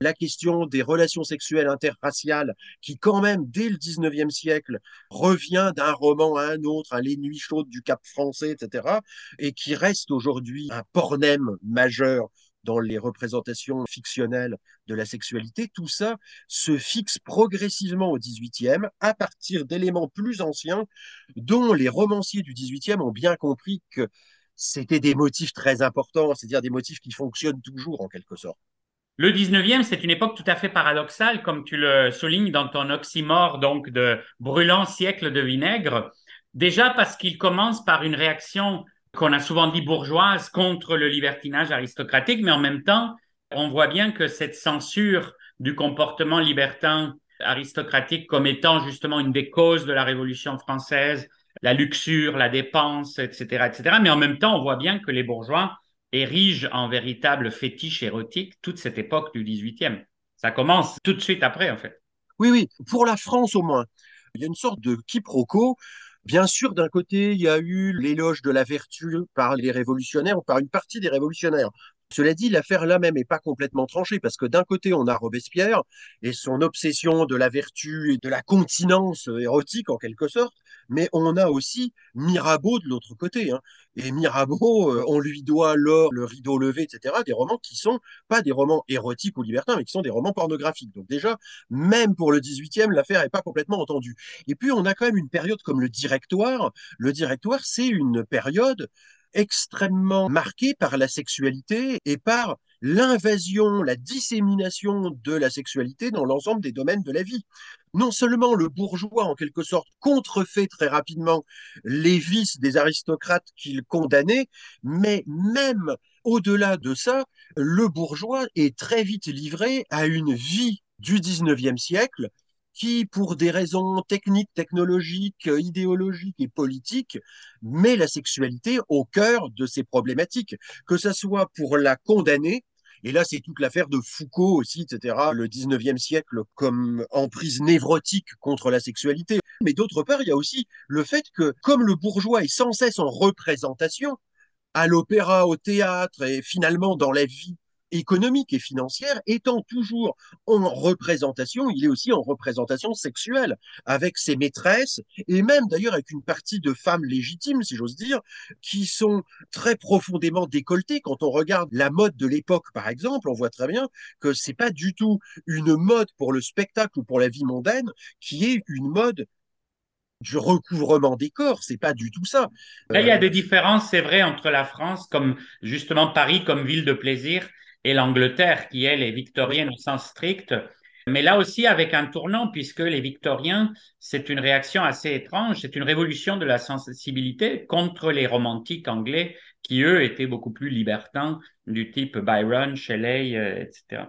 La question des relations sexuelles interraciales qui, quand même, dès le XIXe siècle, revient d'un roman à un autre, à Les Nuits chaudes du Cap français, etc. et qui reste aujourd'hui un pornem majeur dans les représentations fictionnelles de la sexualité, tout ça se fixe progressivement au XVIIIe à partir d'éléments plus anciens dont les romanciers du XVIIIe ont bien compris que c'était des motifs très importants, c'est-à-dire des motifs qui fonctionnent toujours en quelque sorte. Le 19e, c'est une époque tout à fait paradoxale, comme tu le soulignes dans ton oxymore donc de brûlant siècle de vinaigre. Déjà parce qu'il commence par une réaction qu'on a souvent dit bourgeoise contre le libertinage aristocratique, mais en même temps, on voit bien que cette censure du comportement libertin aristocratique comme étant justement une des causes de la Révolution française, la luxure, la dépense, etc., etc. Mais en même temps, on voit bien que les bourgeois érigent en véritable fétiche érotique toute cette époque du XVIIIe. Ça commence tout de suite après, en fait. Oui, oui, pour la France au moins. Il y a une sorte de quiproquo. Bien sûr, d'un côté, il y a eu l'éloge de la vertu par les révolutionnaires ou par une partie des révolutionnaires. Cela dit, l'affaire là même n'est pas complètement tranchée parce que d'un côté, on a Robespierre et son obsession de la vertu et de la continence érotique en quelque sorte, mais on a aussi Mirabeau de l'autre côté. Hein. Et Mirabeau, euh, on lui doit l'or, le rideau levé, etc., des romans qui sont pas des romans érotiques ou libertins, mais qui sont des romans pornographiques. Donc déjà, même pour le 18e, l'affaire n'est pas complètement entendue. Et puis, on a quand même une période comme le directoire. Le directoire, c'est une période extrêmement marqué par la sexualité et par l'invasion, la dissémination de la sexualité dans l'ensemble des domaines de la vie. Non seulement le bourgeois, en quelque sorte, contrefait très rapidement les vices des aristocrates qu'il condamnait, mais même au-delà de ça, le bourgeois est très vite livré à une vie du 19e siècle qui, pour des raisons techniques, technologiques, idéologiques et politiques, met la sexualité au cœur de ces problématiques, que ce soit pour la condamner, et là, c'est toute l'affaire de Foucault aussi, etc. Le 19e siècle comme emprise névrotique contre la sexualité. Mais d'autre part, il y a aussi le fait que, comme le bourgeois est sans cesse en représentation, à l'opéra, au théâtre et finalement dans la vie économique et financière, étant toujours en représentation, il est aussi en représentation sexuelle avec ses maîtresses et même d'ailleurs avec une partie de femmes légitimes, si j'ose dire, qui sont très profondément décolletées. Quand on regarde la mode de l'époque, par exemple, on voit très bien que c'est pas du tout une mode pour le spectacle ou pour la vie mondaine qui est une mode du recouvrement des corps, c'est pas du tout ça. Là, il y a euh, des différences, c'est vrai, entre la France, comme justement Paris comme ville de plaisir, et l'Angleterre, qui elle est victorienne au sens strict, mais là aussi avec un tournant, puisque les victoriens, c'est une réaction assez étrange, c'est une révolution de la sensibilité contre les romantiques anglais, qui eux étaient beaucoup plus libertins, du type Byron, Shelley, euh, etc.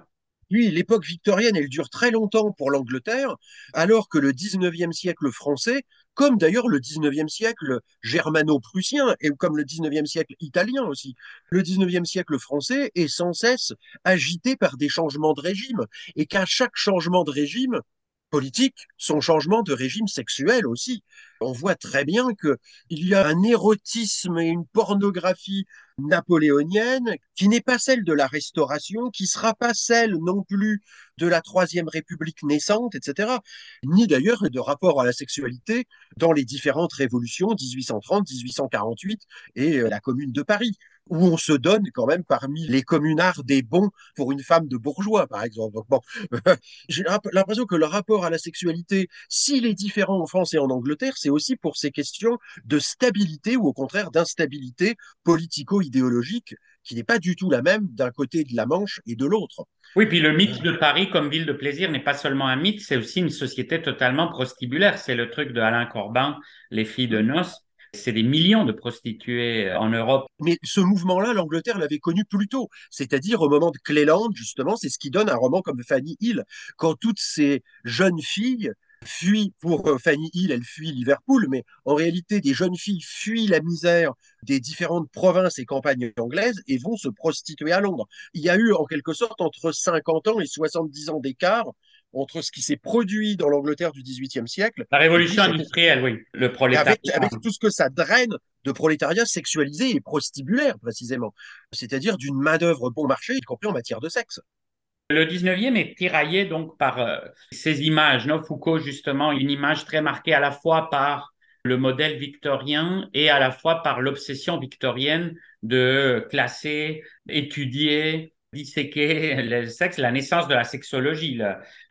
Oui, l'époque victorienne, elle dure très longtemps pour l'Angleterre, alors que le 19e siècle français, comme d'ailleurs le 19e siècle germano-prussien et comme le 19e siècle italien aussi. Le 19e siècle français est sans cesse agité par des changements de régime et qu'à chaque changement de régime, politique, son changement de régime sexuel aussi. On voit très bien qu'il y a un érotisme et une pornographie napoléonienne qui n'est pas celle de la Restauration, qui sera pas celle non plus de la Troisième République naissante, etc., ni d'ailleurs de rapport à la sexualité dans les différentes révolutions 1830, 1848 et euh, la Commune de Paris où on se donne quand même parmi les communards des bons pour une femme de bourgeois, par exemple. Bon, j'ai l'impression que le rapport à la sexualité, s'il est différent en France et en Angleterre, c'est aussi pour ces questions de stabilité ou au contraire d'instabilité politico-idéologique qui n'est pas du tout la même d'un côté de la Manche et de l'autre. Oui, puis le mythe de Paris comme ville de plaisir n'est pas seulement un mythe, c'est aussi une société totalement prostibulaire. C'est le truc de Alain Corbin, les filles de noces c'est des millions de prostituées euh, en Europe. Mais ce mouvement-là, l'Angleterre l'avait connu plus tôt, c'est-à-dire au moment de Cleland, justement, c'est ce qui donne un roman comme Fanny Hill, quand toutes ces jeunes filles fuient pour euh, Fanny Hill, elle fuit Liverpool, mais en réalité, des jeunes filles fuient la misère des différentes provinces et campagnes anglaises et vont se prostituer à Londres. Il y a eu en quelque sorte entre 50 ans et 70 ans d'écart entre ce qui s'est produit dans l'Angleterre du XVIIIe siècle. La révolution industrielle, oui, le prolétariat. Avec, tout ce que ça draine de prolétariat sexualisé et prostibulaire, précisément. C'est-à-dire d'une main-d'œuvre bon marché, y compris en matière de sexe. Le 19e est tiraillé donc par euh, ces images. Non Foucault, justement, une image très marquée à la fois par le modèle victorien et à la fois par l'obsession victorienne de classer, étudier, disséquer le sexe, la naissance de la sexologie.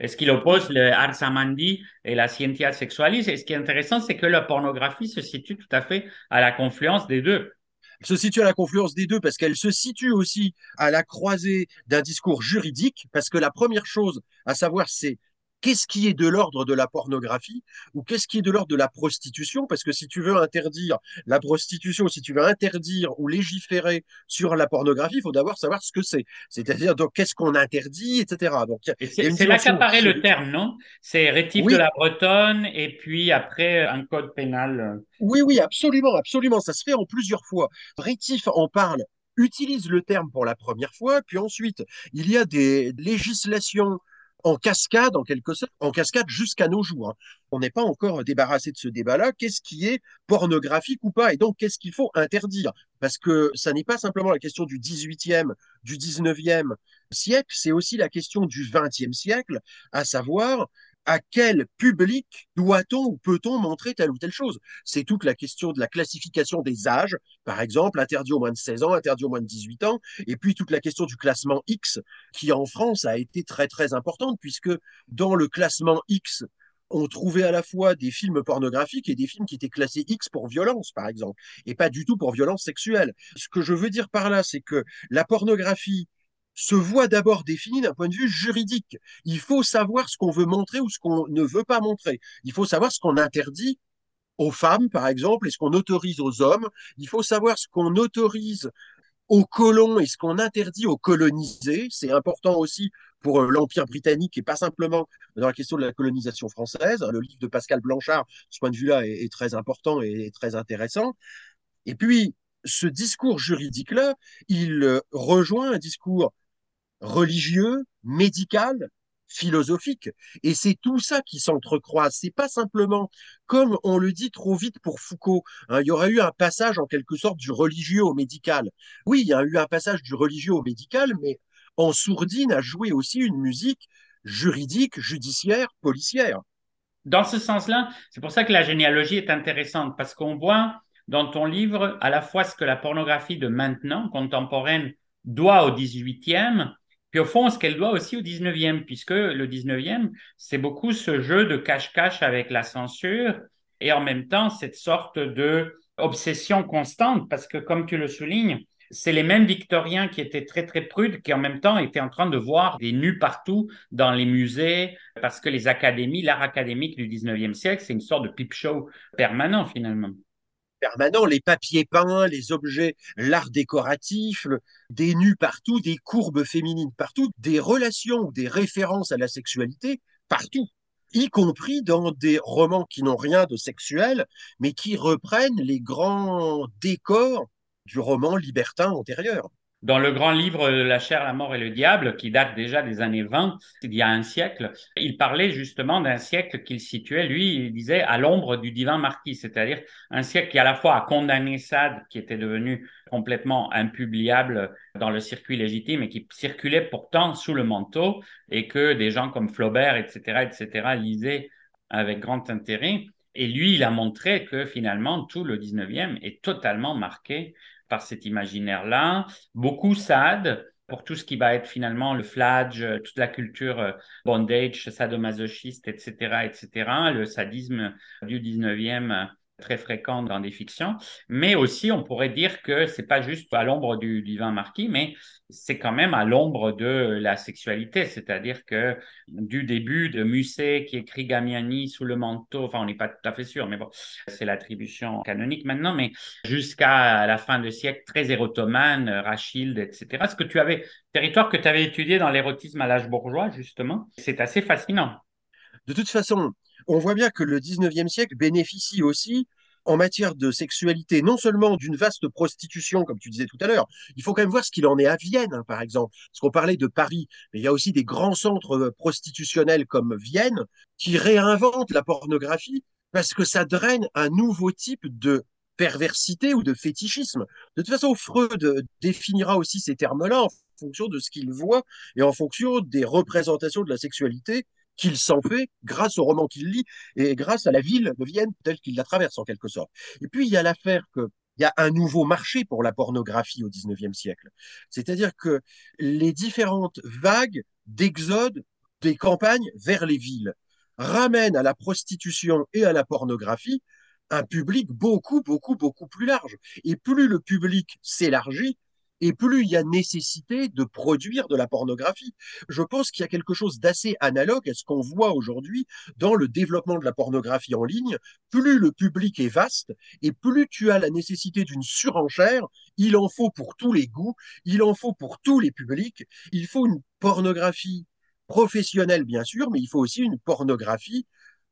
Est-ce qu'il oppose le ars amandi et la scientia sexualis Et ce qui est intéressant, c'est que la pornographie se situe tout à fait à la confluence des deux. Elle se situe à la confluence des deux parce qu'elle se situe aussi à la croisée d'un discours juridique, parce que la première chose à savoir, c'est qu'est-ce qui est de l'ordre de la pornographie ou qu'est-ce qui est de l'ordre de la prostitution? Parce que si tu veux interdire la prostitution, si tu veux interdire ou légiférer sur la pornographie, il faut d'abord savoir ce que c'est. C'est-à-dire, donc, qu'est-ce qu'on interdit, etc. Donc, c'est là qu'apparaît le terme, non? C'est rétif de la Bretonne et puis après un code pénal. Oui, oui, absolument, absolument. Ça se fait en plusieurs fois. Rétif en parle utilise le terme pour la première fois, puis ensuite, il y a des législations en cascade, en quelque sorte, en cascade jusqu'à nos jours. Hein. On n'est pas encore débarrassé de ce débat-là. Qu'est-ce qui est pornographique ou pas? Et donc, qu'est-ce qu'il faut interdire? Parce que ça n'est pas simplement la question du 18e, du 19e siècle, c'est aussi la question du 20e siècle, à savoir à quel public doit-on ou peut-on montrer telle ou telle chose? C'est toute la question de la classification des âges, par exemple, interdit au moins de 16 ans, interdit au moins de 18 ans, et puis toute la question du classement X, qui en France a été très très importante, puisque dans le classement X, on trouvait à la fois des films pornographiques et des films qui étaient classés X pour violence, par exemple, et pas du tout pour violence sexuelle. Ce que je veux dire par là, c'est que la pornographie se voit d'abord défini d'un point de vue juridique. Il faut savoir ce qu'on veut montrer ou ce qu'on ne veut pas montrer. Il faut savoir ce qu'on interdit aux femmes, par exemple, et ce qu'on autorise aux hommes. Il faut savoir ce qu'on autorise aux colons et ce qu'on interdit aux colonisés. C'est important aussi pour euh, l'Empire britannique et pas simplement dans la question de la colonisation française. Le livre de Pascal Blanchard, ce point de vue-là, est, est, très important et très intéressant. Et puis, ce discours juridique-là, il euh, rejoint un discours religieux, médical, philosophique. Et c'est tout ça qui s'entrecroise. C'est pas simplement, comme on le dit trop vite pour Foucault, hein, il y aurait eu un passage en quelque sorte du religieux au médical. Oui, il y a eu un passage du religieux au médical, mais en sourdine a joué aussi une musique juridique, judiciaire, policière. Dans ce sens-là, c'est pour ça que la généalogie est intéressante, parce qu'on voit dans ton livre à la fois ce que la pornographie de maintenant, contemporaine, doit au 18e, puis au fond, ce qu'elle doit aussi au 19e, puisque le 19e, c'est beaucoup ce jeu de cache-cache avec la censure et en même temps cette sorte de obsession constante, parce que comme tu le soulignes, c'est les mêmes victoriens qui étaient très très prudes, qui en même temps étaient en train de voir des nus partout dans les musées, parce que les académies, l'art académique du 19e siècle, c'est une sorte de pipe show permanent finalement permanent, les papiers peints, les objets, l'art décoratif, des nus partout, des courbes féminines partout, des relations ou des références à la sexualité partout, y compris dans des romans qui n'ont rien de sexuel, mais qui reprennent les grands décors du roman libertin antérieur. Dans le grand livre La chair, la mort et le diable, qui date déjà des années 20, il y a un siècle, il parlait justement d'un siècle qu'il situait, lui, il disait à l'ombre du divin marquis, c'est-à-dire un siècle qui à la fois a condamné Sade, qui était devenu complètement impubliable dans le circuit légitime et qui circulait pourtant sous le manteau et que des gens comme Flaubert, etc., etc., lisaient avec grand intérêt. Et lui, il a montré que finalement, tout le 19e est totalement marqué par cet imaginaire-là. Beaucoup Sade pour tout ce qui va être finalement le fladge, euh, toute la culture euh, bondage, sadomasochiste, etc., etc., le sadisme du 19e très fréquent dans des fictions, mais aussi on pourrait dire que c'est pas juste à l'ombre du divin marquis, mais c'est quand même à l'ombre de la sexualité, c'est-à-dire que du début de Musset qui écrit Gamiani sous le manteau, enfin on n'est pas tout à fait sûr, mais bon, c'est l'attribution canonique maintenant, mais jusqu'à la fin du siècle, très érotomane, Rachilde, etc. Ce que tu avais, territoire que tu avais étudié dans l'érotisme à l'âge bourgeois, justement, c'est assez fascinant. De toute façon, on voit bien que le 19e siècle bénéficie aussi en matière de sexualité, non seulement d'une vaste prostitution, comme tu disais tout à l'heure, il faut quand même voir ce qu'il en est à Vienne, hein, par exemple. Parce qu'on parlait de Paris, mais il y a aussi des grands centres euh, prostitutionnels comme Vienne qui réinventent la pornographie parce que ça draine un nouveau type de perversité ou de fétichisme. De toute façon, Freud définira aussi ces termes-là en fonction de ce qu'il voit et en fonction des représentations de la sexualité qu'il s'en fait grâce au roman qu'il lit et grâce à la ville de Vienne telle qu'il la traverse en quelque sorte. Et puis il y a l'affaire que il y a un nouveau marché pour la pornographie au XIXe siècle. C'est-à-dire que les différentes vagues d'exode des campagnes vers les villes ramènent à la prostitution et à la pornographie un public beaucoup, beaucoup, beaucoup plus large. Et plus le public s'élargit, et plus il y a nécessité de produire de la pornographie. Je pense qu'il y a quelque chose d'assez analogue à ce qu'on voit aujourd'hui dans le développement de la pornographie en ligne. Plus le public est vaste et plus tu as la nécessité d'une surenchère, il en faut pour tous les goûts, il en faut pour tous les publics, il faut une pornographie professionnelle bien sûr, mais il faut aussi une pornographie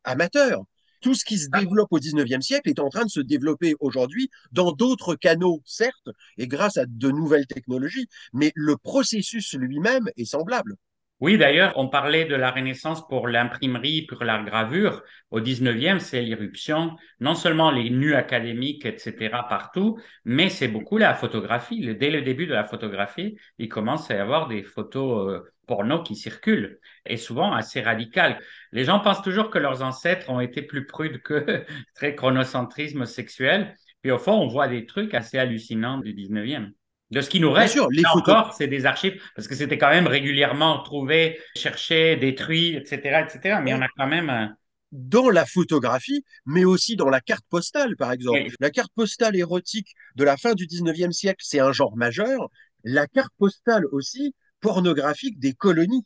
amateur tout ce qui se ah. développe au 19e siècle est en train de se développer aujourd'hui dans d'autres canaux, certes, et grâce à de nouvelles technologies, mais le processus lui-même est semblable. Oui, d'ailleurs, on parlait de la Renaissance pour l'imprimerie, pour la gravure. Au 19e, c'est l'irruption, non seulement les nus académiques, etc., partout, mais c'est beaucoup la photographie. Dès le début de la photographie, il commence à y avoir des photos euh, porno qui circulent, et souvent assez radicales. Les gens pensent toujours que leurs ancêtres ont été plus prudes que très chronocentrisme sexuel. Puis au fond, on voit des trucs assez hallucinants du 19e. De ce qui nous reste, sûr, les photos... encore, c'est des archives, parce que c'était quand même régulièrement trouvé, cherché, détruit, etc., etc. Mais on a quand même dans la photographie, mais aussi dans la carte postale, par exemple. La carte postale érotique de la fin du 19e siècle, c'est un genre majeur. La carte postale aussi, pornographique des colonies,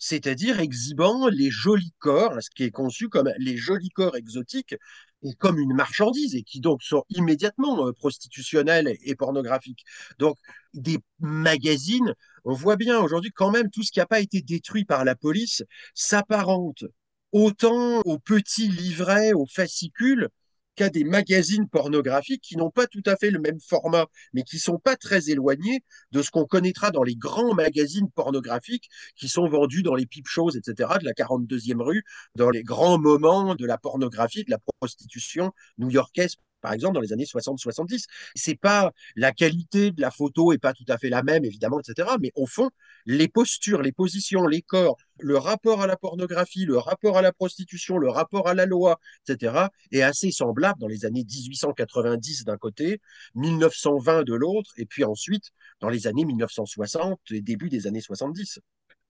c'est-à-dire exhibant les jolis corps, ce qui est conçu comme les jolis corps exotiques, et comme une marchandise, et qui donc sont immédiatement euh, prostitutionnels et pornographiques. Donc, des magazines, on voit bien aujourd'hui quand même tout ce qui n'a pas été détruit par la police s'apparente autant aux petits livrets, aux fascicules, qu'à des magazines pornographiques qui n'ont pas tout à fait le même format, mais qui sont pas très éloignés de ce qu'on connaîtra dans les grands magazines pornographiques qui sont vendus dans les peep shows, etc., de la 42e rue, dans les grands moments de la pornographie, de la prostitution new-yorkaise par exemple, dans les années 60-70. C'est pas la qualité de la photo est pas tout à fait la même, évidemment, etc. Mais au fond, les postures, les positions, les corps, le rapport à la pornographie, le rapport à la prostitution, le rapport à la loi, etc., est assez semblable dans les années 1890 d'un côté, 1920 de l'autre, et puis ensuite dans les années 1960 et début des années 70.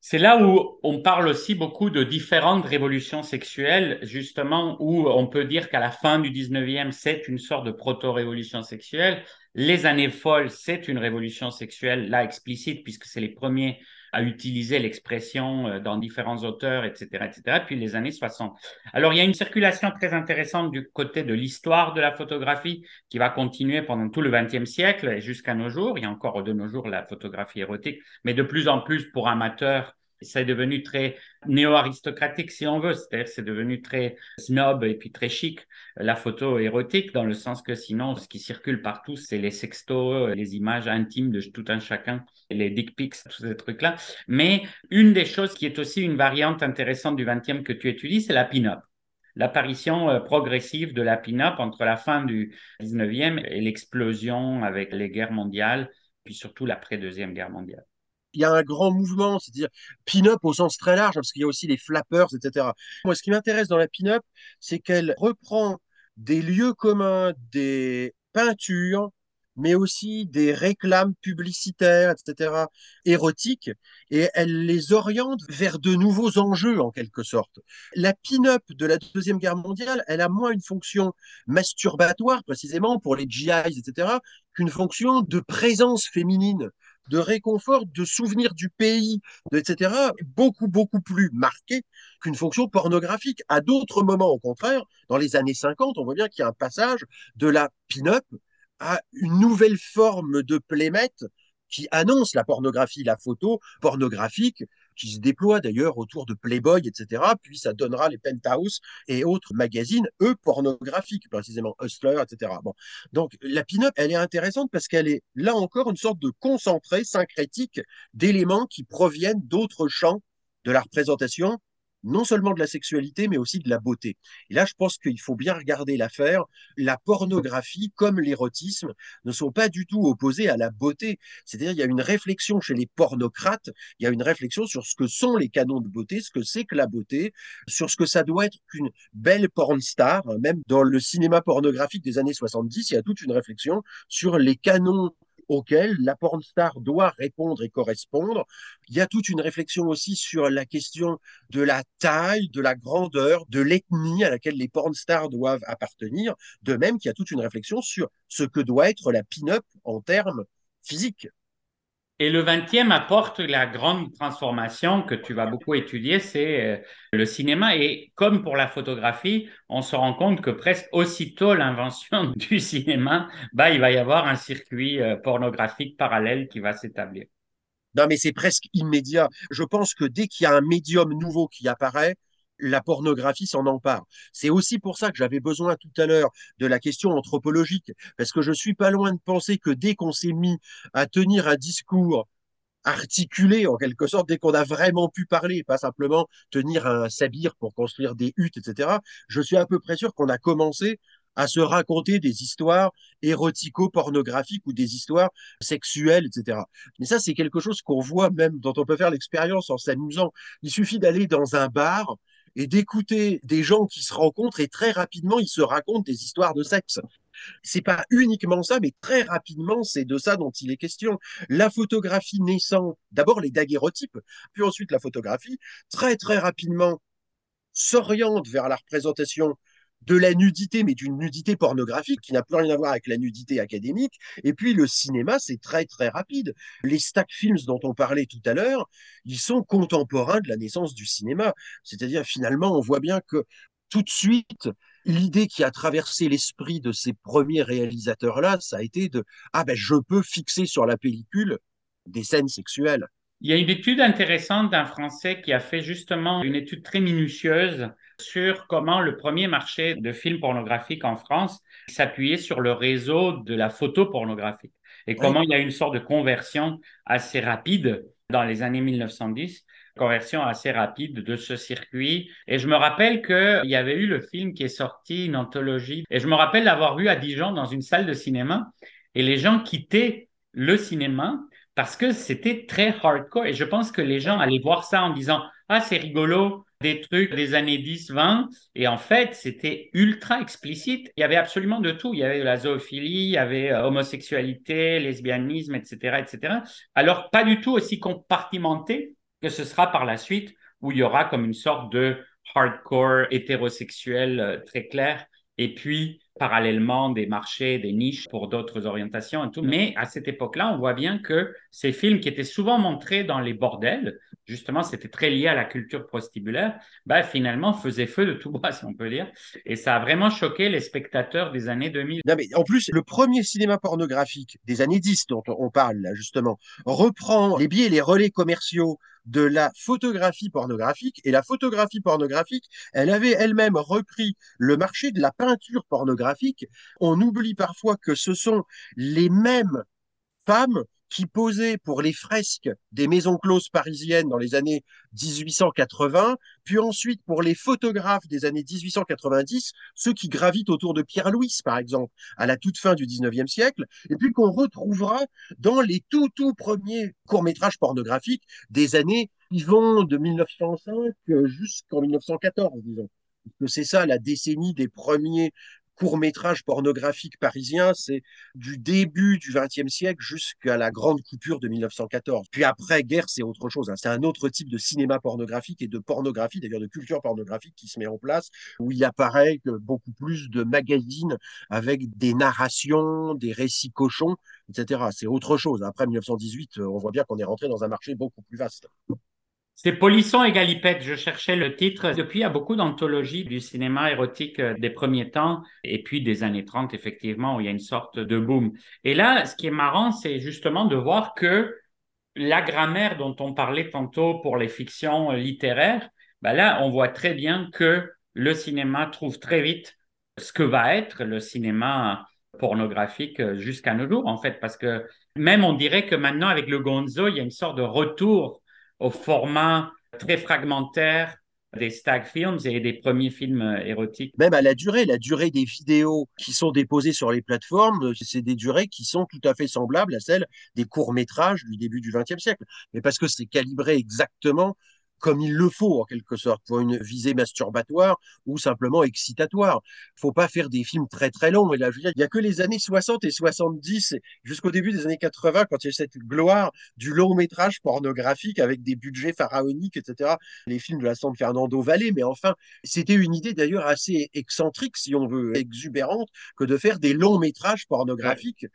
C'est là où on parle aussi beaucoup de différentes révolutions sexuelles, justement, où on peut dire qu'à la fin du 19e, c'est une sorte de proto-révolution sexuelle. Les années folles, c'est une révolution sexuelle, là explicite, puisque c'est les premiers à utiliser l'expression euh, dans différents auteurs, etc., etc., puis les années 60. Alors, il y a une circulation très intéressante du côté de l'histoire de la photographie qui va continuer pendant tout le XXe siècle et jusqu'à nos jours. Il y a encore de nos jours la photographie érotique, mais de plus en plus pour amateurs c'est devenu très néo-aristocratique, si on veut. C'est-à-dire c'est devenu très snob et puis très chic, la photo érotique, dans le sens que sinon, ce qui circule partout, c'est les sextos, les images intimes de tout un chacun, les dick pics, tous ces trucs-là. Mais une des choses qui est aussi une variante intéressante du 20e que tu étudies, c'est la pin-up l'apparition euh, progressive de la pin-up entre la fin du 19e et l'explosion avec les guerres mondiales, puis surtout l'après-deuxième guerre mondiale il y a un grand mouvement, c'est-à-dire pin-up au sens très large, parce qu'il y a aussi les flappers, etc. Moi, ce qui m'intéresse dans la pin-up, c'est qu'elle reprend des lieux communs, des peintures, mais aussi des réclames publicitaires, etc., érotiques, et elle les oriente vers de nouveaux enjeux, en quelque sorte. La pin-up de la Deuxième Guerre mondiale, elle a moins une fonction masturbatoire, précisément, pour les GIs, etc., qu'une fonction de présence féminine de réconfort, de souvenir du pays, etc., beaucoup, beaucoup plus marqué qu'une fonction pornographique. À d'autres moments, au contraire, dans les années 50, on voit bien qu'il y a un passage de la pin-up à une nouvelle forme de playmate qui annonce la pornographie, la photo pornographique, qui se déploie d'ailleurs autour de Playboy, etc. Puis ça donnera les Penthouse et autres magazines, eux, pornographiques, précisément Hustler, etc. Bon. Donc la pin-up, elle est intéressante parce qu'elle est là encore une sorte de concentré syncrétique d'éléments qui proviennent d'autres champs de la représentation non seulement de la sexualité, mais aussi de la beauté. Et là, je pense qu'il faut bien regarder l'affaire. La pornographie, comme l'érotisme, ne sont pas du tout opposés à la beauté. C'est-à-dire, il y a une réflexion chez les pornocrates, il y a une réflexion sur ce que sont les canons de beauté, ce que c'est que la beauté, sur ce que ça doit être qu'une belle porn star. Même dans le cinéma pornographique des années 70, il y a toute une réflexion sur les canons auquel la porn star doit répondre et correspondre. Il y a toute une réflexion aussi sur la question de la taille, de la grandeur, de l'ethnie à laquelle les porn stars doivent appartenir, de même qu'il y a toute une réflexion sur ce que doit être la pin-up en termes physiques. Et le 20e apporte la grande transformation que tu vas beaucoup étudier, c'est euh, le cinéma. Et comme pour la photographie, on se rend compte que presque aussitôt l'invention du cinéma, bah, il va y avoir un circuit euh, pornographique parallèle qui va s'établir. Non, mais c'est presque immédiat. Je pense que dès qu'il y a un médium nouveau qui apparaît, la pornographie s'en empare. C'est aussi pour ça que j'avais besoin tout à l'heure de la question anthropologique, parce que je suis pas loin de penser que dès qu'on s'est mis à tenir un discours articulé en quelque sorte, dès qu'on a vraiment pu parler, pas simplement tenir un sabir pour construire des huttes, etc., je suis à peu près sûr qu'on a commencé à se raconter des histoires érotico-pornographiques ou des histoires sexuelles, etc. Mais ça, c'est quelque chose qu'on voit même, dont on peut faire l'expérience en s'amusant. Il suffit d'aller dans un bar et d'écouter des gens qui se rencontrent et très rapidement ils se racontent des histoires de sexe. C'est pas uniquement ça, mais très rapidement, c'est de ça dont il est question. La photographie naissant, d'abord les daguerreotypes, puis ensuite la photographie, très très rapidement s'oriente vers la représentation de la nudité, mais d'une nudité pornographique qui n'a plus rien à voir avec la nudité académique. Et puis le cinéma, c'est très très rapide. Les stack films dont on parlait tout à l'heure, ils sont contemporains de la naissance du cinéma. C'est-à-dire finalement, on voit bien que tout de suite, l'idée qui a traversé l'esprit de ces premiers réalisateurs-là, ça a été de ah ben je peux fixer sur la pellicule des scènes sexuelles. Il y a une étude intéressante d'un Français qui a fait justement une étude très minutieuse sur comment le premier marché de films pornographiques en France s'appuyait sur le réseau de la photo pornographique et comment il y a une sorte de conversion assez rapide dans les années 1910 conversion assez rapide de ce circuit. Et je me rappelle qu'il y avait eu le film qui est sorti, une anthologie. Et je me rappelle l'avoir vu à Dijon dans une salle de cinéma. Et les gens quittaient le cinéma parce que c'était très hardcore. Et je pense que les gens allaient voir ça en disant Ah, c'est rigolo, des trucs des années 10, 20. Et en fait, c'était ultra explicite. Il y avait absolument de tout. Il y avait la zoophilie, il y avait euh, homosexualité, lesbianisme, etc., etc. Alors, pas du tout aussi compartimenté que ce sera par la suite, où il y aura comme une sorte de hardcore hétérosexuel euh, très clair. Et puis, parallèlement des marchés, des niches pour d'autres orientations et tout. Mais à cette époque-là, on voit bien que ces films qui étaient souvent montrés dans les bordels, justement, c'était très lié à la culture prostibulaire, bah, finalement, faisaient feu de tout bois, si on peut dire. Et ça a vraiment choqué les spectateurs des années 2000. Non, mais en plus, le premier cinéma pornographique des années 10 dont on parle là, justement, reprend les biais et les relais commerciaux de la photographie pornographique. Et la photographie pornographique, elle avait elle-même repris le marché de la peinture pornographique. On oublie parfois que ce sont les mêmes femmes qui posait pour les fresques des maisons closes parisiennes dans les années 1880, puis ensuite pour les photographes des années 1890, ceux qui gravitent autour de Pierre-Louis, par exemple, à la toute fin du 19e siècle, et puis qu'on retrouvera dans les tout, tout premiers courts-métrages pornographiques des années qui vont de 1905 jusqu'en 1914, disons. C'est ça la décennie des premiers court métrage pornographique parisien, c'est du début du XXe siècle jusqu'à la grande coupure de 1914. Puis après guerre, c'est autre chose. Hein. C'est un autre type de cinéma pornographique et de pornographie, d'ailleurs de culture pornographique qui se met en place, où il apparaît beaucoup plus de magazines avec des narrations, des récits cochons, etc. C'est autre chose. Après 1918, on voit bien qu'on est rentré dans un marché beaucoup plus vaste. C'est Polisson et Galipette. Je cherchais le titre. Depuis, il y a beaucoup d'anthologies du cinéma érotique euh, des premiers temps et puis des années 30, effectivement, où il y a une sorte de boom. Et là, ce qui est marrant, c'est justement de voir que la grammaire dont on parlait tantôt pour les fictions littéraires, ben là, on voit très bien que le cinéma trouve très vite ce que va être le cinéma pornographique jusqu'à nos jours, en fait, parce que même on dirait que maintenant, avec le gonzo, il y a une sorte de retour au format très fragmentaire des stag films et des premiers films euh, érotiques. Même à la durée, la durée des vidéos qui sont déposées sur les plateformes, c'est des durées qui sont tout à fait semblables à celles des courts-métrages du début du XXe siècle. Mais parce que c'est calibré exactement comme il le faut, en quelque sorte, pour une visée masturbatoire ou simplement excitatoire. Faut pas faire des films très très longs. Et là, il n'y a que les années 60 et 70, jusqu'au début des années 80, quand il y a cette gloire du long métrage pornographique avec des budgets pharaoniques, etc. Les films de la San Fernando Valley, mais enfin, c'était une idée d'ailleurs assez excentrique, si on veut, exubérante, que de faire des longs métrages pornographiques.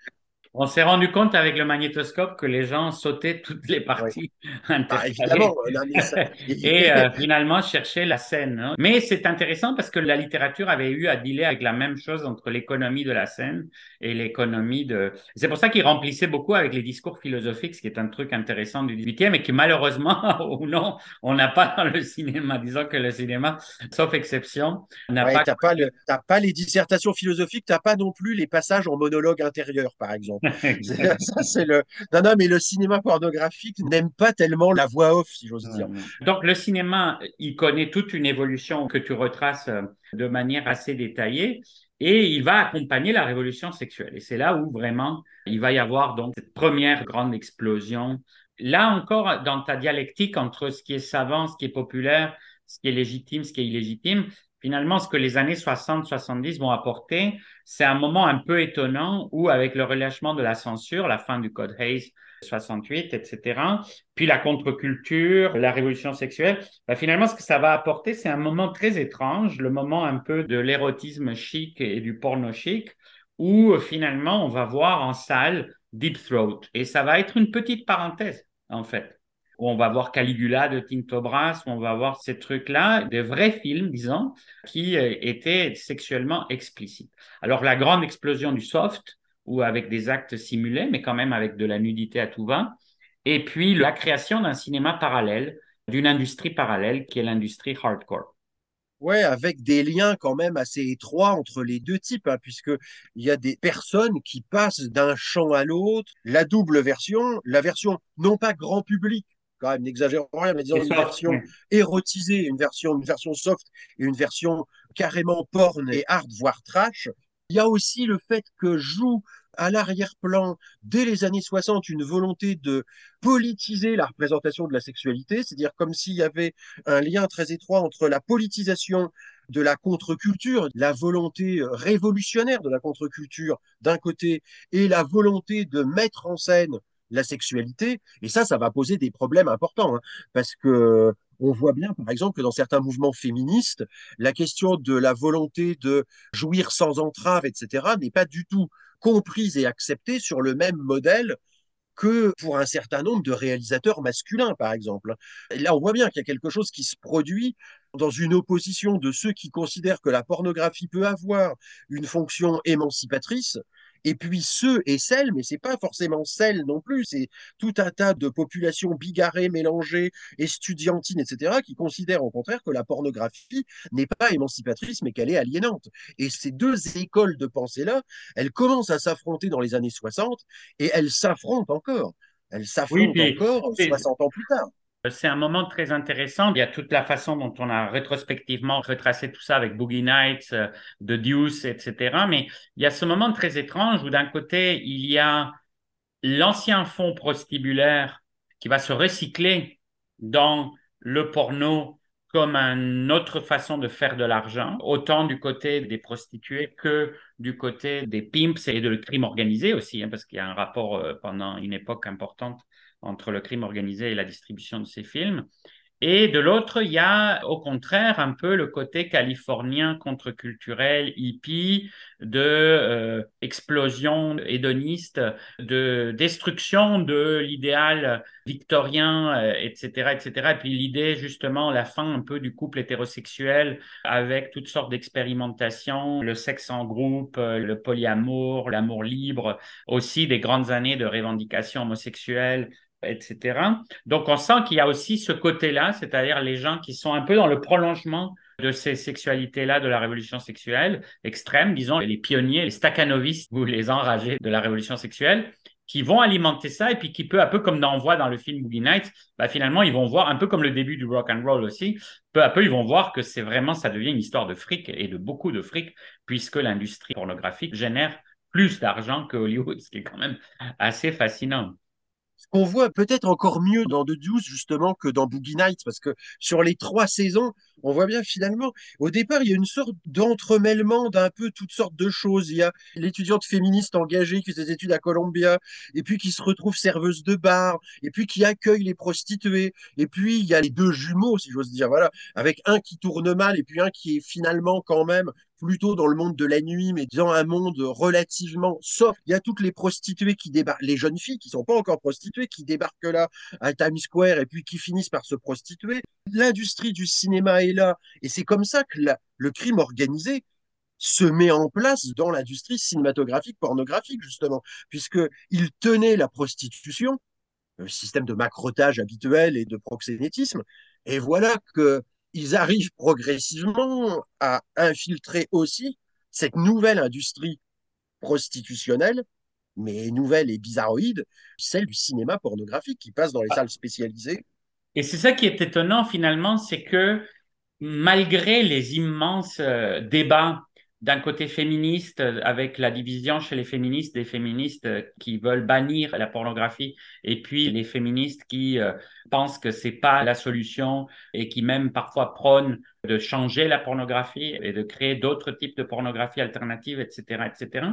On s'est rendu compte avec le magnétoscope que les gens sautaient toutes les parties bah, évidemment, et euh, finalement cherchaient la scène. Hein. Mais c'est intéressant parce que la littérature avait eu à dealer avec la même chose entre l'économie de la scène et l'économie de... C'est pour ça qu'il remplissait beaucoup avec les discours philosophiques, ce qui est un truc intéressant du 18e et qui malheureusement, ou non, on n'a pas dans le cinéma. Disons que le cinéma, sauf exception, n'a pas... T'as pas, le... pas les dissertations philosophiques, t'as pas non plus les passages en monologue intérieur, par exemple. ça, c'est le. Non, non, mais le cinéma pornographique n'aime pas tellement la voix off, si j'ose dire. Donc, le cinéma, il connaît toute une évolution que tu retraces euh, de manière assez détaillée et il va accompagner la révolution sexuelle. Et c'est là où vraiment il va y avoir donc cette première grande explosion. Là encore, dans ta dialectique entre ce qui est savant, ce qui est populaire, ce qui est légitime, ce qui est illégitime, finalement, ce que les années 60-70 vont apporter, c'est un moment un peu étonnant où, avec le relâchement de la censure, la fin du Code Hayes 68, etc., puis la contre-culture, la révolution sexuelle, bah, finalement, ce que ça va apporter, c'est un moment très étrange, le moment un peu de l'érotisme chic et du porno chic, où finalement, on va voir en salle Deep Throat. Et ça va être une petite parenthèse, en fait où on va voir Caligula de Tinto Brass, où on va voir ces trucs-là, des vrais films, disons, qui euh, étaient sexuellement explicites. Alors la grande explosion du soft, ou avec des actes simulés, mais quand même avec de la nudité à tout va, et puis la création d'un cinéma parallèle, d'une industrie parallèle qui est l'industrie hardcore. Ouais, avec des liens quand même assez étroits entre les deux types, hein, puisque il y a des personnes qui passent d'un champ à l'autre. La double version, la version non pas grand public, quand même, n'exagérons rien, mais disons une version érotisée, une version, une version soft et une version carrément porn et hard, voire trash. Il y a aussi le fait que joue à l'arrière-plan, dès les années 60, une volonté de politiser la représentation de la sexualité, c'est-à-dire comme s'il y avait un lien très étroit entre la politisation de la contre-culture, la volonté révolutionnaire de la contre-culture d'un côté, et la volonté de mettre en scène la sexualité. Et ça, ça va poser des problèmes importants, hein, parce que on voit bien, par exemple, que dans certains mouvements féministes, la question de la volonté de jouir sans entrave, etc., n'est pas du tout comprise et acceptée sur le même modèle que pour un certain nombre de réalisateurs masculins, par exemple. Et là, on voit bien qu'il y a quelque chose qui se produit dans une opposition de ceux qui considèrent que la pornographie peut avoir une fonction émancipatrice et puis ceux et celles, mais c'est pas forcément celles non plus, c'est tout un tas de populations bigarrées, mélangées, estudiantines, etc., qui considèrent au contraire que la pornographie n'est pas émancipatrice, mais qu'elle est aliénante. Et ces deux écoles de pensée-là, elles commencent à s'affronter dans les années 60 et elles s'affrontent encore. Elles s'affrontent encore 60 ans plus tard. C'est un moment très intéressant. Il y a toute la façon dont on a rétrospectivement retracé tout ça avec Boogie Nights, euh, The Deuce, etc. Mais il y a ce moment très étrange où d'un côté, il y a l'ancien fond prostibulaire qui va se recycler dans le porno comme une autre façon de faire de l'argent, autant du côté des prostituées que du côté des pimps et de le crime organisé aussi, hein, parce qu'il y a un rapport euh, pendant une époque importante entre le crime organisé et la distribution de ces films. Et de l'autre, il y a au contraire un peu le côté californien contre-culturel, hippie, de euh, explosion hédoniste, de destruction de l'idéal victorien, etc., euh, etc. Et puis l'idée justement, la fin un peu du couple hétérosexuel avec toutes sortes d'expérimentations, le sexe en groupe, euh, le polyamour, l'amour libre, aussi des grandes années de revendication homosexuelle etc. Donc on sent qu'il y a aussi ce côté-là, c'est-à-dire les gens qui sont un peu dans le prolongement de ces sexualités-là de la révolution sexuelle extrême, disons, les pionniers, les stakhanovistes ou les enragés de la révolution sexuelle, qui vont alimenter ça et puis qui peu à peu, comme on voit dans le film Boogie Nights, bah, finalement, ils vont voir, un peu comme le début du rock and roll aussi, peu à peu, ils vont voir que c'est vraiment, ça devient une histoire de fric et de beaucoup de fric, puisque l'industrie pornographique génère plus d'argent que Hollywood, ce qui est quand même assez fascinant qu'on voit peut-être encore mieux dans The Deuce justement que dans Boogie Nights parce que sur les trois saisons, on voit bien finalement, au départ, il y a une sorte d'entremêlement d'un peu toutes sortes de choses. Il y a l'étudiante féministe engagée qui fait ses études à Columbia, et puis qui se retrouve serveuse de bar, et puis qui accueille les prostituées, et puis il y a les deux jumeaux, si j'ose dire, voilà, avec un qui tourne mal, et puis un qui est finalement quand même plutôt dans le monde de la nuit, mais dans un monde relativement soft. Il y a toutes les prostituées qui débarquent, les jeunes filles qui sont pas encore prostituées, qui débarquent là à Times Square et puis qui finissent par se prostituer. L'industrie du cinéma est là, et c'est comme ça que le crime organisé se met en place dans l'industrie cinématographique, pornographique, justement, puisqu'il tenait la prostitution, le système de macrotage habituel et de proxénétisme, et voilà que ils arrivent progressivement à infiltrer aussi cette nouvelle industrie prostitutionnelle, mais nouvelle et bizarroïde, celle du cinéma pornographique qui passe dans les ah. salles spécialisées. Et c'est ça qui est étonnant finalement, c'est que malgré les immenses euh, débats d'un côté féministe, euh, avec la division chez les féministes des féministes euh, qui veulent bannir la pornographie, et puis les féministes qui pensent que c'est pas la solution et qui même parfois prônent de changer la pornographie et de créer d'autres types de pornographie alternative, etc., etc.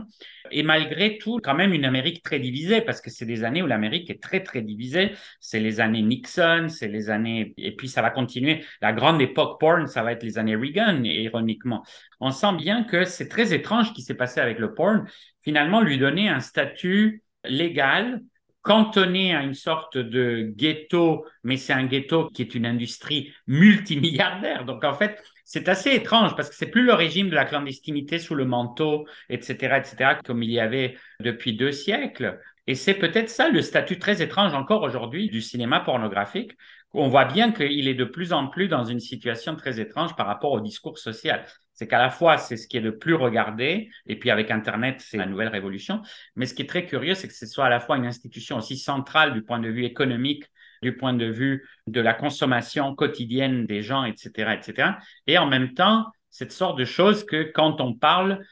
Et malgré tout, quand même une Amérique très divisée, parce que c'est des années où l'Amérique est très, très divisée. C'est les années Nixon, c'est les années, et puis ça va continuer. La grande époque porn, ça va être les années Reagan, ironiquement. On sent bien que c'est très étrange ce qui s'est passé avec le porn. Finalement, lui donner un statut légal cantonné à une sorte de ghetto, mais c'est un ghetto qui est une industrie multimilliardaire. Donc en fait, c'est assez étrange parce que c'est plus le régime de la clandestinité sous le manteau, etc., etc., comme il y avait depuis deux siècles. Et c'est peut-être ça le statut très étrange encore aujourd'hui du cinéma pornographique. On voit bien qu'il est de plus en plus dans une situation très étrange par rapport au discours social c'est qu'à la fois, c'est ce qui est le plus regardé, et puis avec Internet, c'est la nouvelle révolution. Mais ce qui est très curieux, c'est que ce soit à la fois une institution aussi centrale du point de vue économique, du point de vue de la consommation quotidienne des gens, etc., etc. Et en même temps, cette sorte de choses que quand on parle,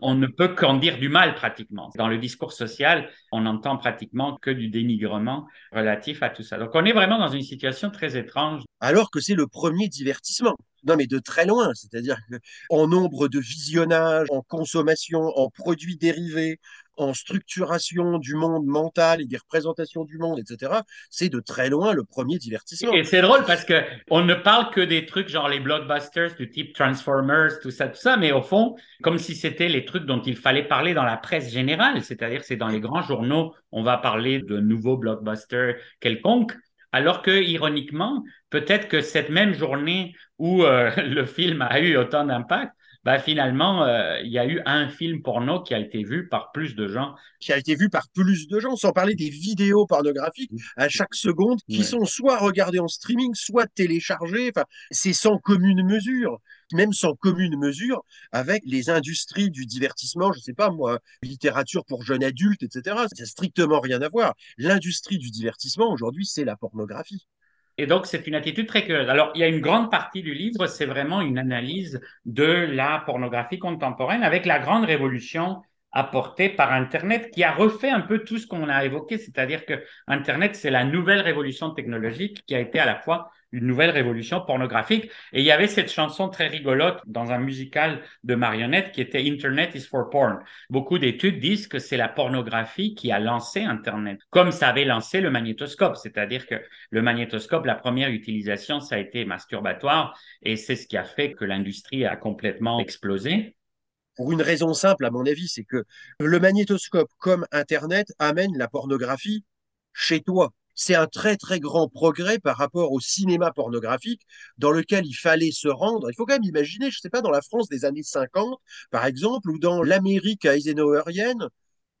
on ne peut qu'en dire du mal pratiquement. Dans le discours social, on n'entend pratiquement que du dénigrement relatif à tout ça. Donc on est vraiment dans une situation très étrange. Alors que c'est le premier divertissement. Non, mais de très loin, c'est-à-dire en nombre de visionnages, en consommation, en produits dérivés, en structuration du monde mental et des représentations du monde, etc., c'est de très loin le premier divertissement. Et c'est drôle parce que on ne parle que des trucs genre les blockbusters du type Transformers, tout ça, tout ça, mais au fond, comme si c'était les trucs dont il fallait parler dans la presse générale, c'est-à-dire c'est dans les grands journaux, on va parler de nouveaux blockbusters quelconques, alors que, ironiquement, peut-être que cette même journée où euh, le film a eu autant d'impact, bah, finalement, euh, il y a eu un film porno qui a été vu par plus de gens. Qui a été vu par plus de gens, sans parler des vidéos pornographiques à chaque seconde, qui sont soit regardées en streaming, soit téléchargées. Enfin, c'est sans commune mesure, même sans commune mesure avec les industries du divertissement, je ne sais pas moi, littérature pour jeunes adultes, etc. Ça n'a strictement rien à voir. L'industrie du divertissement aujourd'hui, c'est la pornographie. Et donc, c'est une attitude très curieuse. Alors, il y a une grande partie du livre, c'est vraiment une analyse de la pornographie contemporaine avec la grande révolution apportée par Internet qui a refait un peu tout ce qu'on a évoqué, c'est-à-dire que Internet, c'est la nouvelle révolution technologique qui a été à la fois une nouvelle révolution pornographique. Et il y avait cette chanson très rigolote dans un musical de marionnettes qui était Internet is for porn. Beaucoup d'études disent que c'est la pornographie qui a lancé Internet, comme ça avait lancé le magnétoscope. C'est-à-dire que le magnétoscope, la première utilisation, ça a été masturbatoire et c'est ce qui a fait que l'industrie a complètement explosé. Pour une raison simple, à mon avis, c'est que le magnétoscope, comme Internet, amène la pornographie chez toi c'est un très très grand progrès par rapport au cinéma pornographique dans lequel il fallait se rendre. Il faut quand même imaginer, je ne sais pas, dans la France des années 50, par exemple, ou dans l'Amérique eisenhowerienne,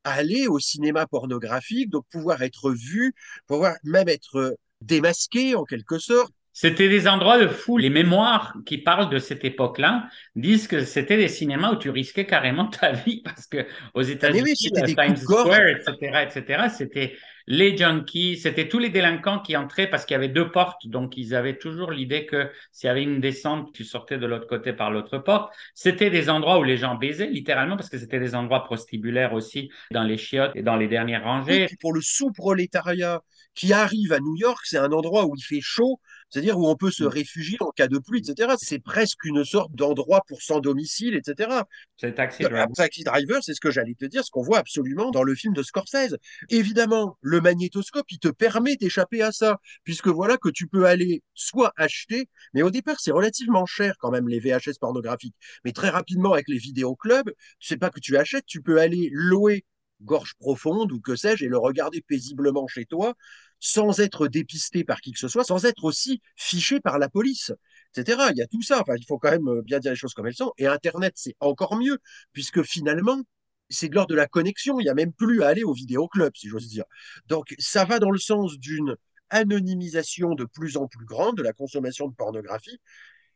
aller au cinéma pornographique, donc pouvoir être vu, pouvoir même être démasqué en quelque sorte. C'était des endroits de fou. Les mémoires qui parlent de cette époque-là disent que c'était des cinémas où tu risquais carrément ta vie parce que aux Ah, États-Unis, Times Square, etc., etc., c'était les junkies, c'était tous les délinquants qui entraient parce qu'il y avait deux portes, donc ils avaient toujours l'idée que s'il y avait une descente, tu sortais de l'autre côté par l'autre porte. C'était des endroits où les gens baisaient, littéralement, parce que c'était des endroits prostibulaires aussi, dans les chiottes et dans les dernières rangées. Pour le sous-prolétariat qui arrive à New York, c'est un endroit où il fait chaud, c'est-à-dire où on peut se réfugier en cas de pluie, etc. C'est presque une sorte d'endroit pour sans domicile, etc. C'est Taxi Driver. Taxi Driver, c'est ce que j'allais te dire, ce qu'on voit absolument dans le film de Scorsese. Évidemment, le magnétoscope, il te permet d'échapper à ça, puisque voilà que tu peux aller soit acheter, mais au départ, c'est relativement cher quand même les VHS pornographiques. Mais très rapidement, avec les vidéoclubs, c'est pas que tu achètes, tu peux aller louer gorge profonde ou que sais-je et le regarder paisiblement chez toi sans être dépisté par qui que ce soit, sans être aussi fiché par la police, etc. Il y a tout ça. Enfin, il faut quand même bien dire les choses comme elles sont. Et Internet, c'est encore mieux, puisque finalement, c'est de l'ordre de la connexion. Il n'y a même plus à aller au vidéoclub, si j'ose dire. Donc, ça va dans le sens d'une anonymisation de plus en plus grande de la consommation de pornographie.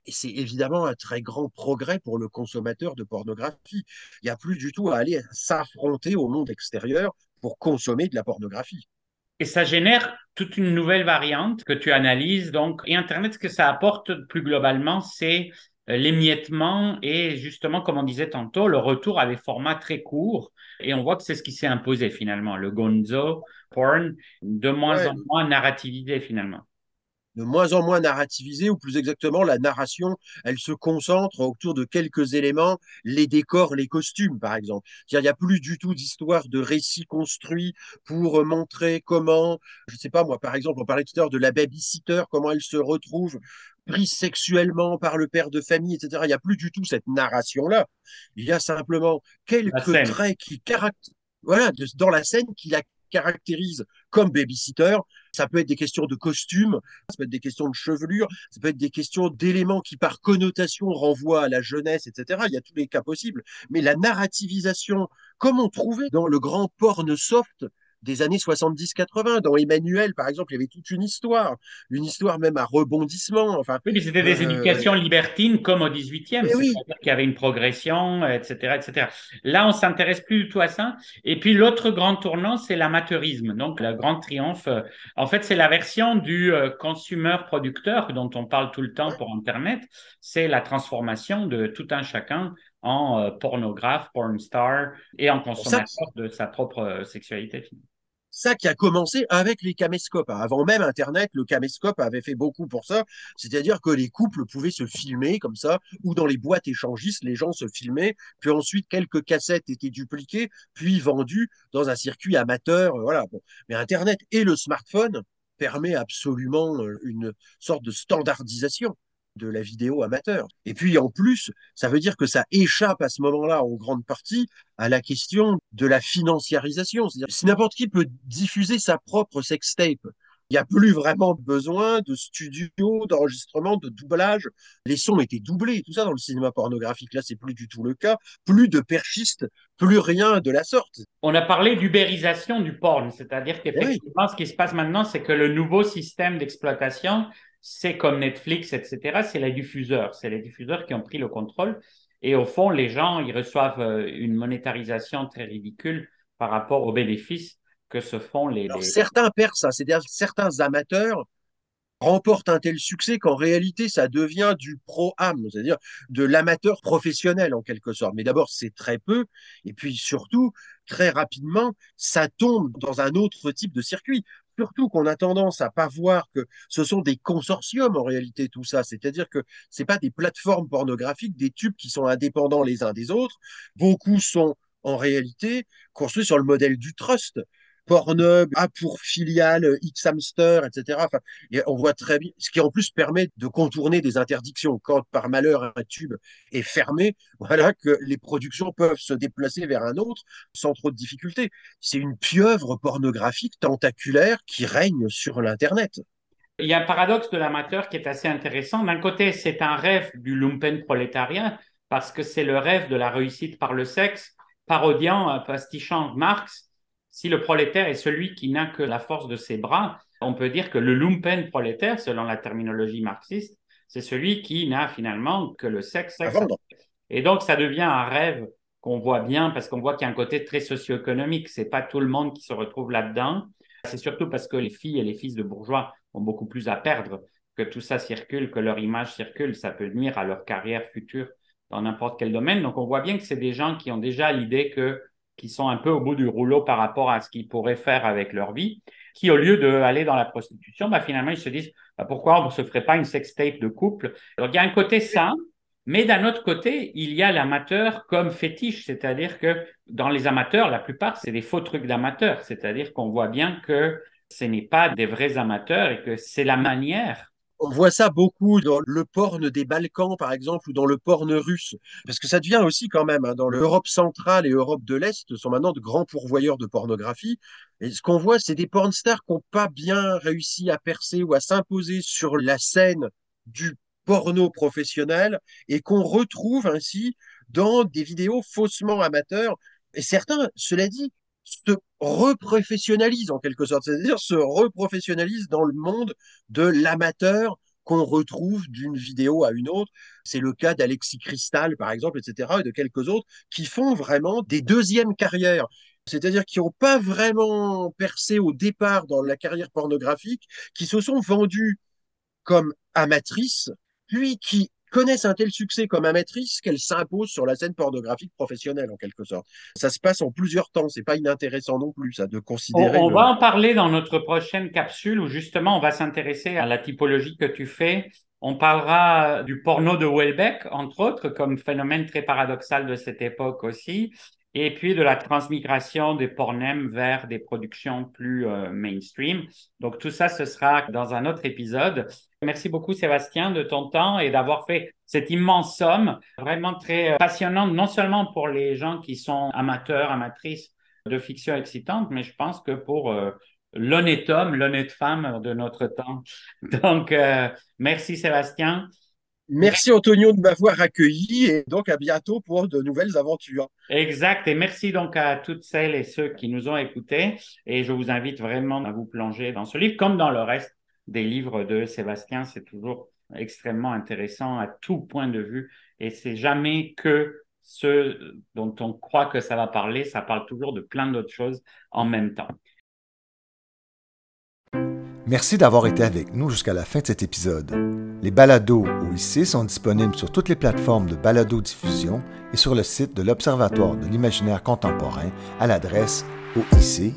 Et c'est évidemment un très grand progrès pour le consommateur de pornographie. Il n'y a plus du tout à aller s'affronter au monde extérieur pour consommer de la pornographie. Et ça génère toute une nouvelle variante que tu analyses. Donc, et Internet, ce que ça apporte plus globalement, c'est l'émiettement et justement, comme on disait tantôt, le retour à des formats très courts. Et on voit que c'est ce qui s'est imposé finalement, le gonzo porn, de moins ouais. en moins narrativisé finalement de moins en moins narrativisé, ou plus exactement, la narration, elle se concentre autour de quelques éléments, les décors, les costumes, par exemple. Il n'y a plus du tout d'histoire de récit construit pour montrer comment, je ne sais pas moi, par exemple, on parlait tout à l'heure de la babysitter, comment elle se retrouve prise sexuellement par le père de famille, etc. Il n'y a plus du tout cette narration-là. Il y a simplement quelques traits qui caractérisent, voilà, dans la scène qui la caractérise comme babysitter. Ça peut être des questions de costume, ça peut être des questions de chevelure, ça peut être des questions d'éléments qui, par connotation, renvoient à la jeunesse, etc. Il y a tous les cas possibles. Mais la narrativisation, comme on trouvait dans le grand porn soft des années 70-80. Dans Emmanuel, par exemple, il y avait toute une histoire, une histoire même à rebondissement. Enfin, oui, mais c'était des euh, éducations libertines comme au 18e, c'est-à-dire oui. qu'il y avait une progression, etc. etc. Là, on s'intéresse plus du tout à ça. Et puis, l'autre grand tournant, c'est l'amateurisme. Donc, le grand triomphe, en fait, c'est la version du euh, consumer-producteur dont on parle tout le temps pour Internet. C'est la transformation de tout un chacun en euh, pornographe, porn star et en consommateur de sa propre sexualité ça qui a commencé avec les caméscopes. Avant même Internet, le caméscope avait fait beaucoup pour ça. C'est-à-dire que les couples pouvaient se filmer comme ça, ou dans les boîtes échangistes, les gens se filmaient, puis ensuite quelques cassettes étaient dupliquées, puis vendues dans un circuit amateur. Voilà. Bon. Mais Internet et le smartphone permet absolument une sorte de standardisation de la vidéo amateur. Et puis en plus, ça veut dire que ça échappe à ce moment-là en grande partie à la question de la financiarisation. C'est-à-dire si n'importe qui peut diffuser sa propre sextape, il n'y a plus vraiment besoin de studio, d'enregistrement, de doublage. Les sons étaient doublés, tout ça dans le cinéma pornographique. Là, c'est plus du tout le cas. Plus de perchistes, plus rien de la sorte. On a parlé d'ubérisation du porn, c'est-à-dire qu'effectivement, oui. ce qui se passe maintenant, c'est que le nouveau système d'exploitation, c'est comme Netflix, etc., c'est les diffuseurs. C'est les diffuseurs qui ont pris le contrôle. Et au fond, les gens, ils reçoivent une monétarisation très ridicule par rapport aux bénéfices que se font les. Alors, les... certains perdent ça, c'est-à-dire certains amateurs remportent un tel succès qu'en réalité, ça devient du pro-am, c'est-à-dire de l'amateur professionnel en quelque sorte. Mais d'abord, c'est très peu. Et puis surtout, très rapidement, ça tombe dans un autre type de circuit surtout qu'on a tendance à pas voir que ce sont des consortiums en réalité tout ça, c'est-à-dire que c'est pas des plateformes pornographiques, des tubes qui sont indépendants les uns des autres. Beaucoup sont en réalité construits sur le modèle du trust. Pornhub a pour filiale X-Hamster, etc. Enfin, et on voit très bien, ce qui en plus permet de contourner des interdictions. Quand par malheur un tube est fermé, voilà que les productions peuvent se déplacer vers un autre sans trop de difficultés. C'est une pieuvre pornographique tentaculaire qui règne sur l'Internet. Il y a un paradoxe de l'amateur qui est assez intéressant. D'un côté, c'est un rêve du lumpen prolétariat parce que c'est le rêve de la réussite par le sexe, parodiant, pastichant Marx si le prolétaire est celui qui n'a que la force de ses bras, on peut dire que le lumpen prolétaire, selon la terminologie marxiste, c'est celui qui n'a finalement que le sexe. sexe. Et donc, ça devient un rêve qu'on voit bien parce qu'on voit qu'il y a un côté très socio-économique. C'est pas tout le monde qui se retrouve là-dedans. C'est surtout parce que les filles et les fils de bourgeois ont beaucoup plus à perdre que tout ça circule, que leur image circule. Ça peut nuire à leur carrière future dans n'importe quel domaine. Donc, on voit bien que c'est des gens qui ont déjà l'idée que qui sont un peu au bout du rouleau par rapport à ce qu'ils pourraient faire avec leur vie, qui au lieu d'aller dans la prostitution, bah, finalement ils se disent bah, pourquoi on ne se ferait pas une sextape de couple? Donc il y a un côté sain, mais d'un autre côté, il y a l'amateur comme fétiche, c'est-à-dire que dans les amateurs, la plupart, c'est des faux trucs d'amateurs, c'est-à-dire qu'on voit bien que ce n'est pas des vrais amateurs et que c'est la manière on voit ça beaucoup dans le porn des Balkans, par exemple, ou dans le porn russe, parce que ça devient aussi quand même, hein, dans l'Europe centrale et Europe de l'Est, sont maintenant de grands pourvoyeurs de pornographie. Et ce qu'on voit, c'est des pornstars qui n'ont pas bien réussi à percer ou à s'imposer sur la scène du porno professionnel et qu'on retrouve ainsi dans des vidéos faussement amateurs. Et certains, cela dit, se reprofessionnalise en quelque sorte, c'est-à-dire se reprofessionnalise dans le monde de l'amateur qu'on retrouve d'une vidéo à une autre. C'est le cas d'Alexis Cristal, par exemple, etc., et de quelques autres qui font vraiment des deuxièmes carrières. C'est-à-dire qui n'ont pas vraiment percé au départ dans la carrière pornographique, qui se sont vendus comme amatrices, puis qui connaissent un tel succès comme amatrice qu'elle s'impose sur la scène pornographique professionnelle en quelque sorte. Ça se passe en plusieurs temps, c'est pas inintéressant non plus ça de considérer. On, va en parler dans notre prochaine capsule où justement on va s'intéresser à la typologie que tu fais. On parlera du porno de Welbeck, entre autres, comme phénomène très paradoxal de cette époque aussi et puis de la transmigration des pornems vers des productions plus euh, mainstream. Donc tout ça, ce sera dans un autre épisode. Merci beaucoup Sébastien de ton temps et d'avoir fait cette immense somme, vraiment très euh, passionnante, non seulement pour les gens qui sont amateurs, amatrices de fiction excitante, mais je pense que pour euh, l'honnête homme, l'honnête femme de notre temps. Donc, merci Sébastien. Merci Antonio de m'avoir accueilli et donc à bientôt pour de nouvelles aventures. Exact. Et merci donc à toutes celles et ceux qui nous ont écoutés. Et je vous invite vraiment à vous plonger dans ce livre, comme dans le reste des livres de Sébastien. C'est toujours extrêmement intéressant à tout point de vue. Et c'est jamais que ce dont on croit que ça va parler. Ça parle toujours de plein d'autres choses en même temps. Merci d'avoir été avec nous jusqu'à la fin de cet épisode. Les balados OIC sont disponibles sur toutes les plateformes de balado-diffusion et sur le site de l'Observatoire de l'imaginaire contemporain à l'adresse oic.ucam.ca.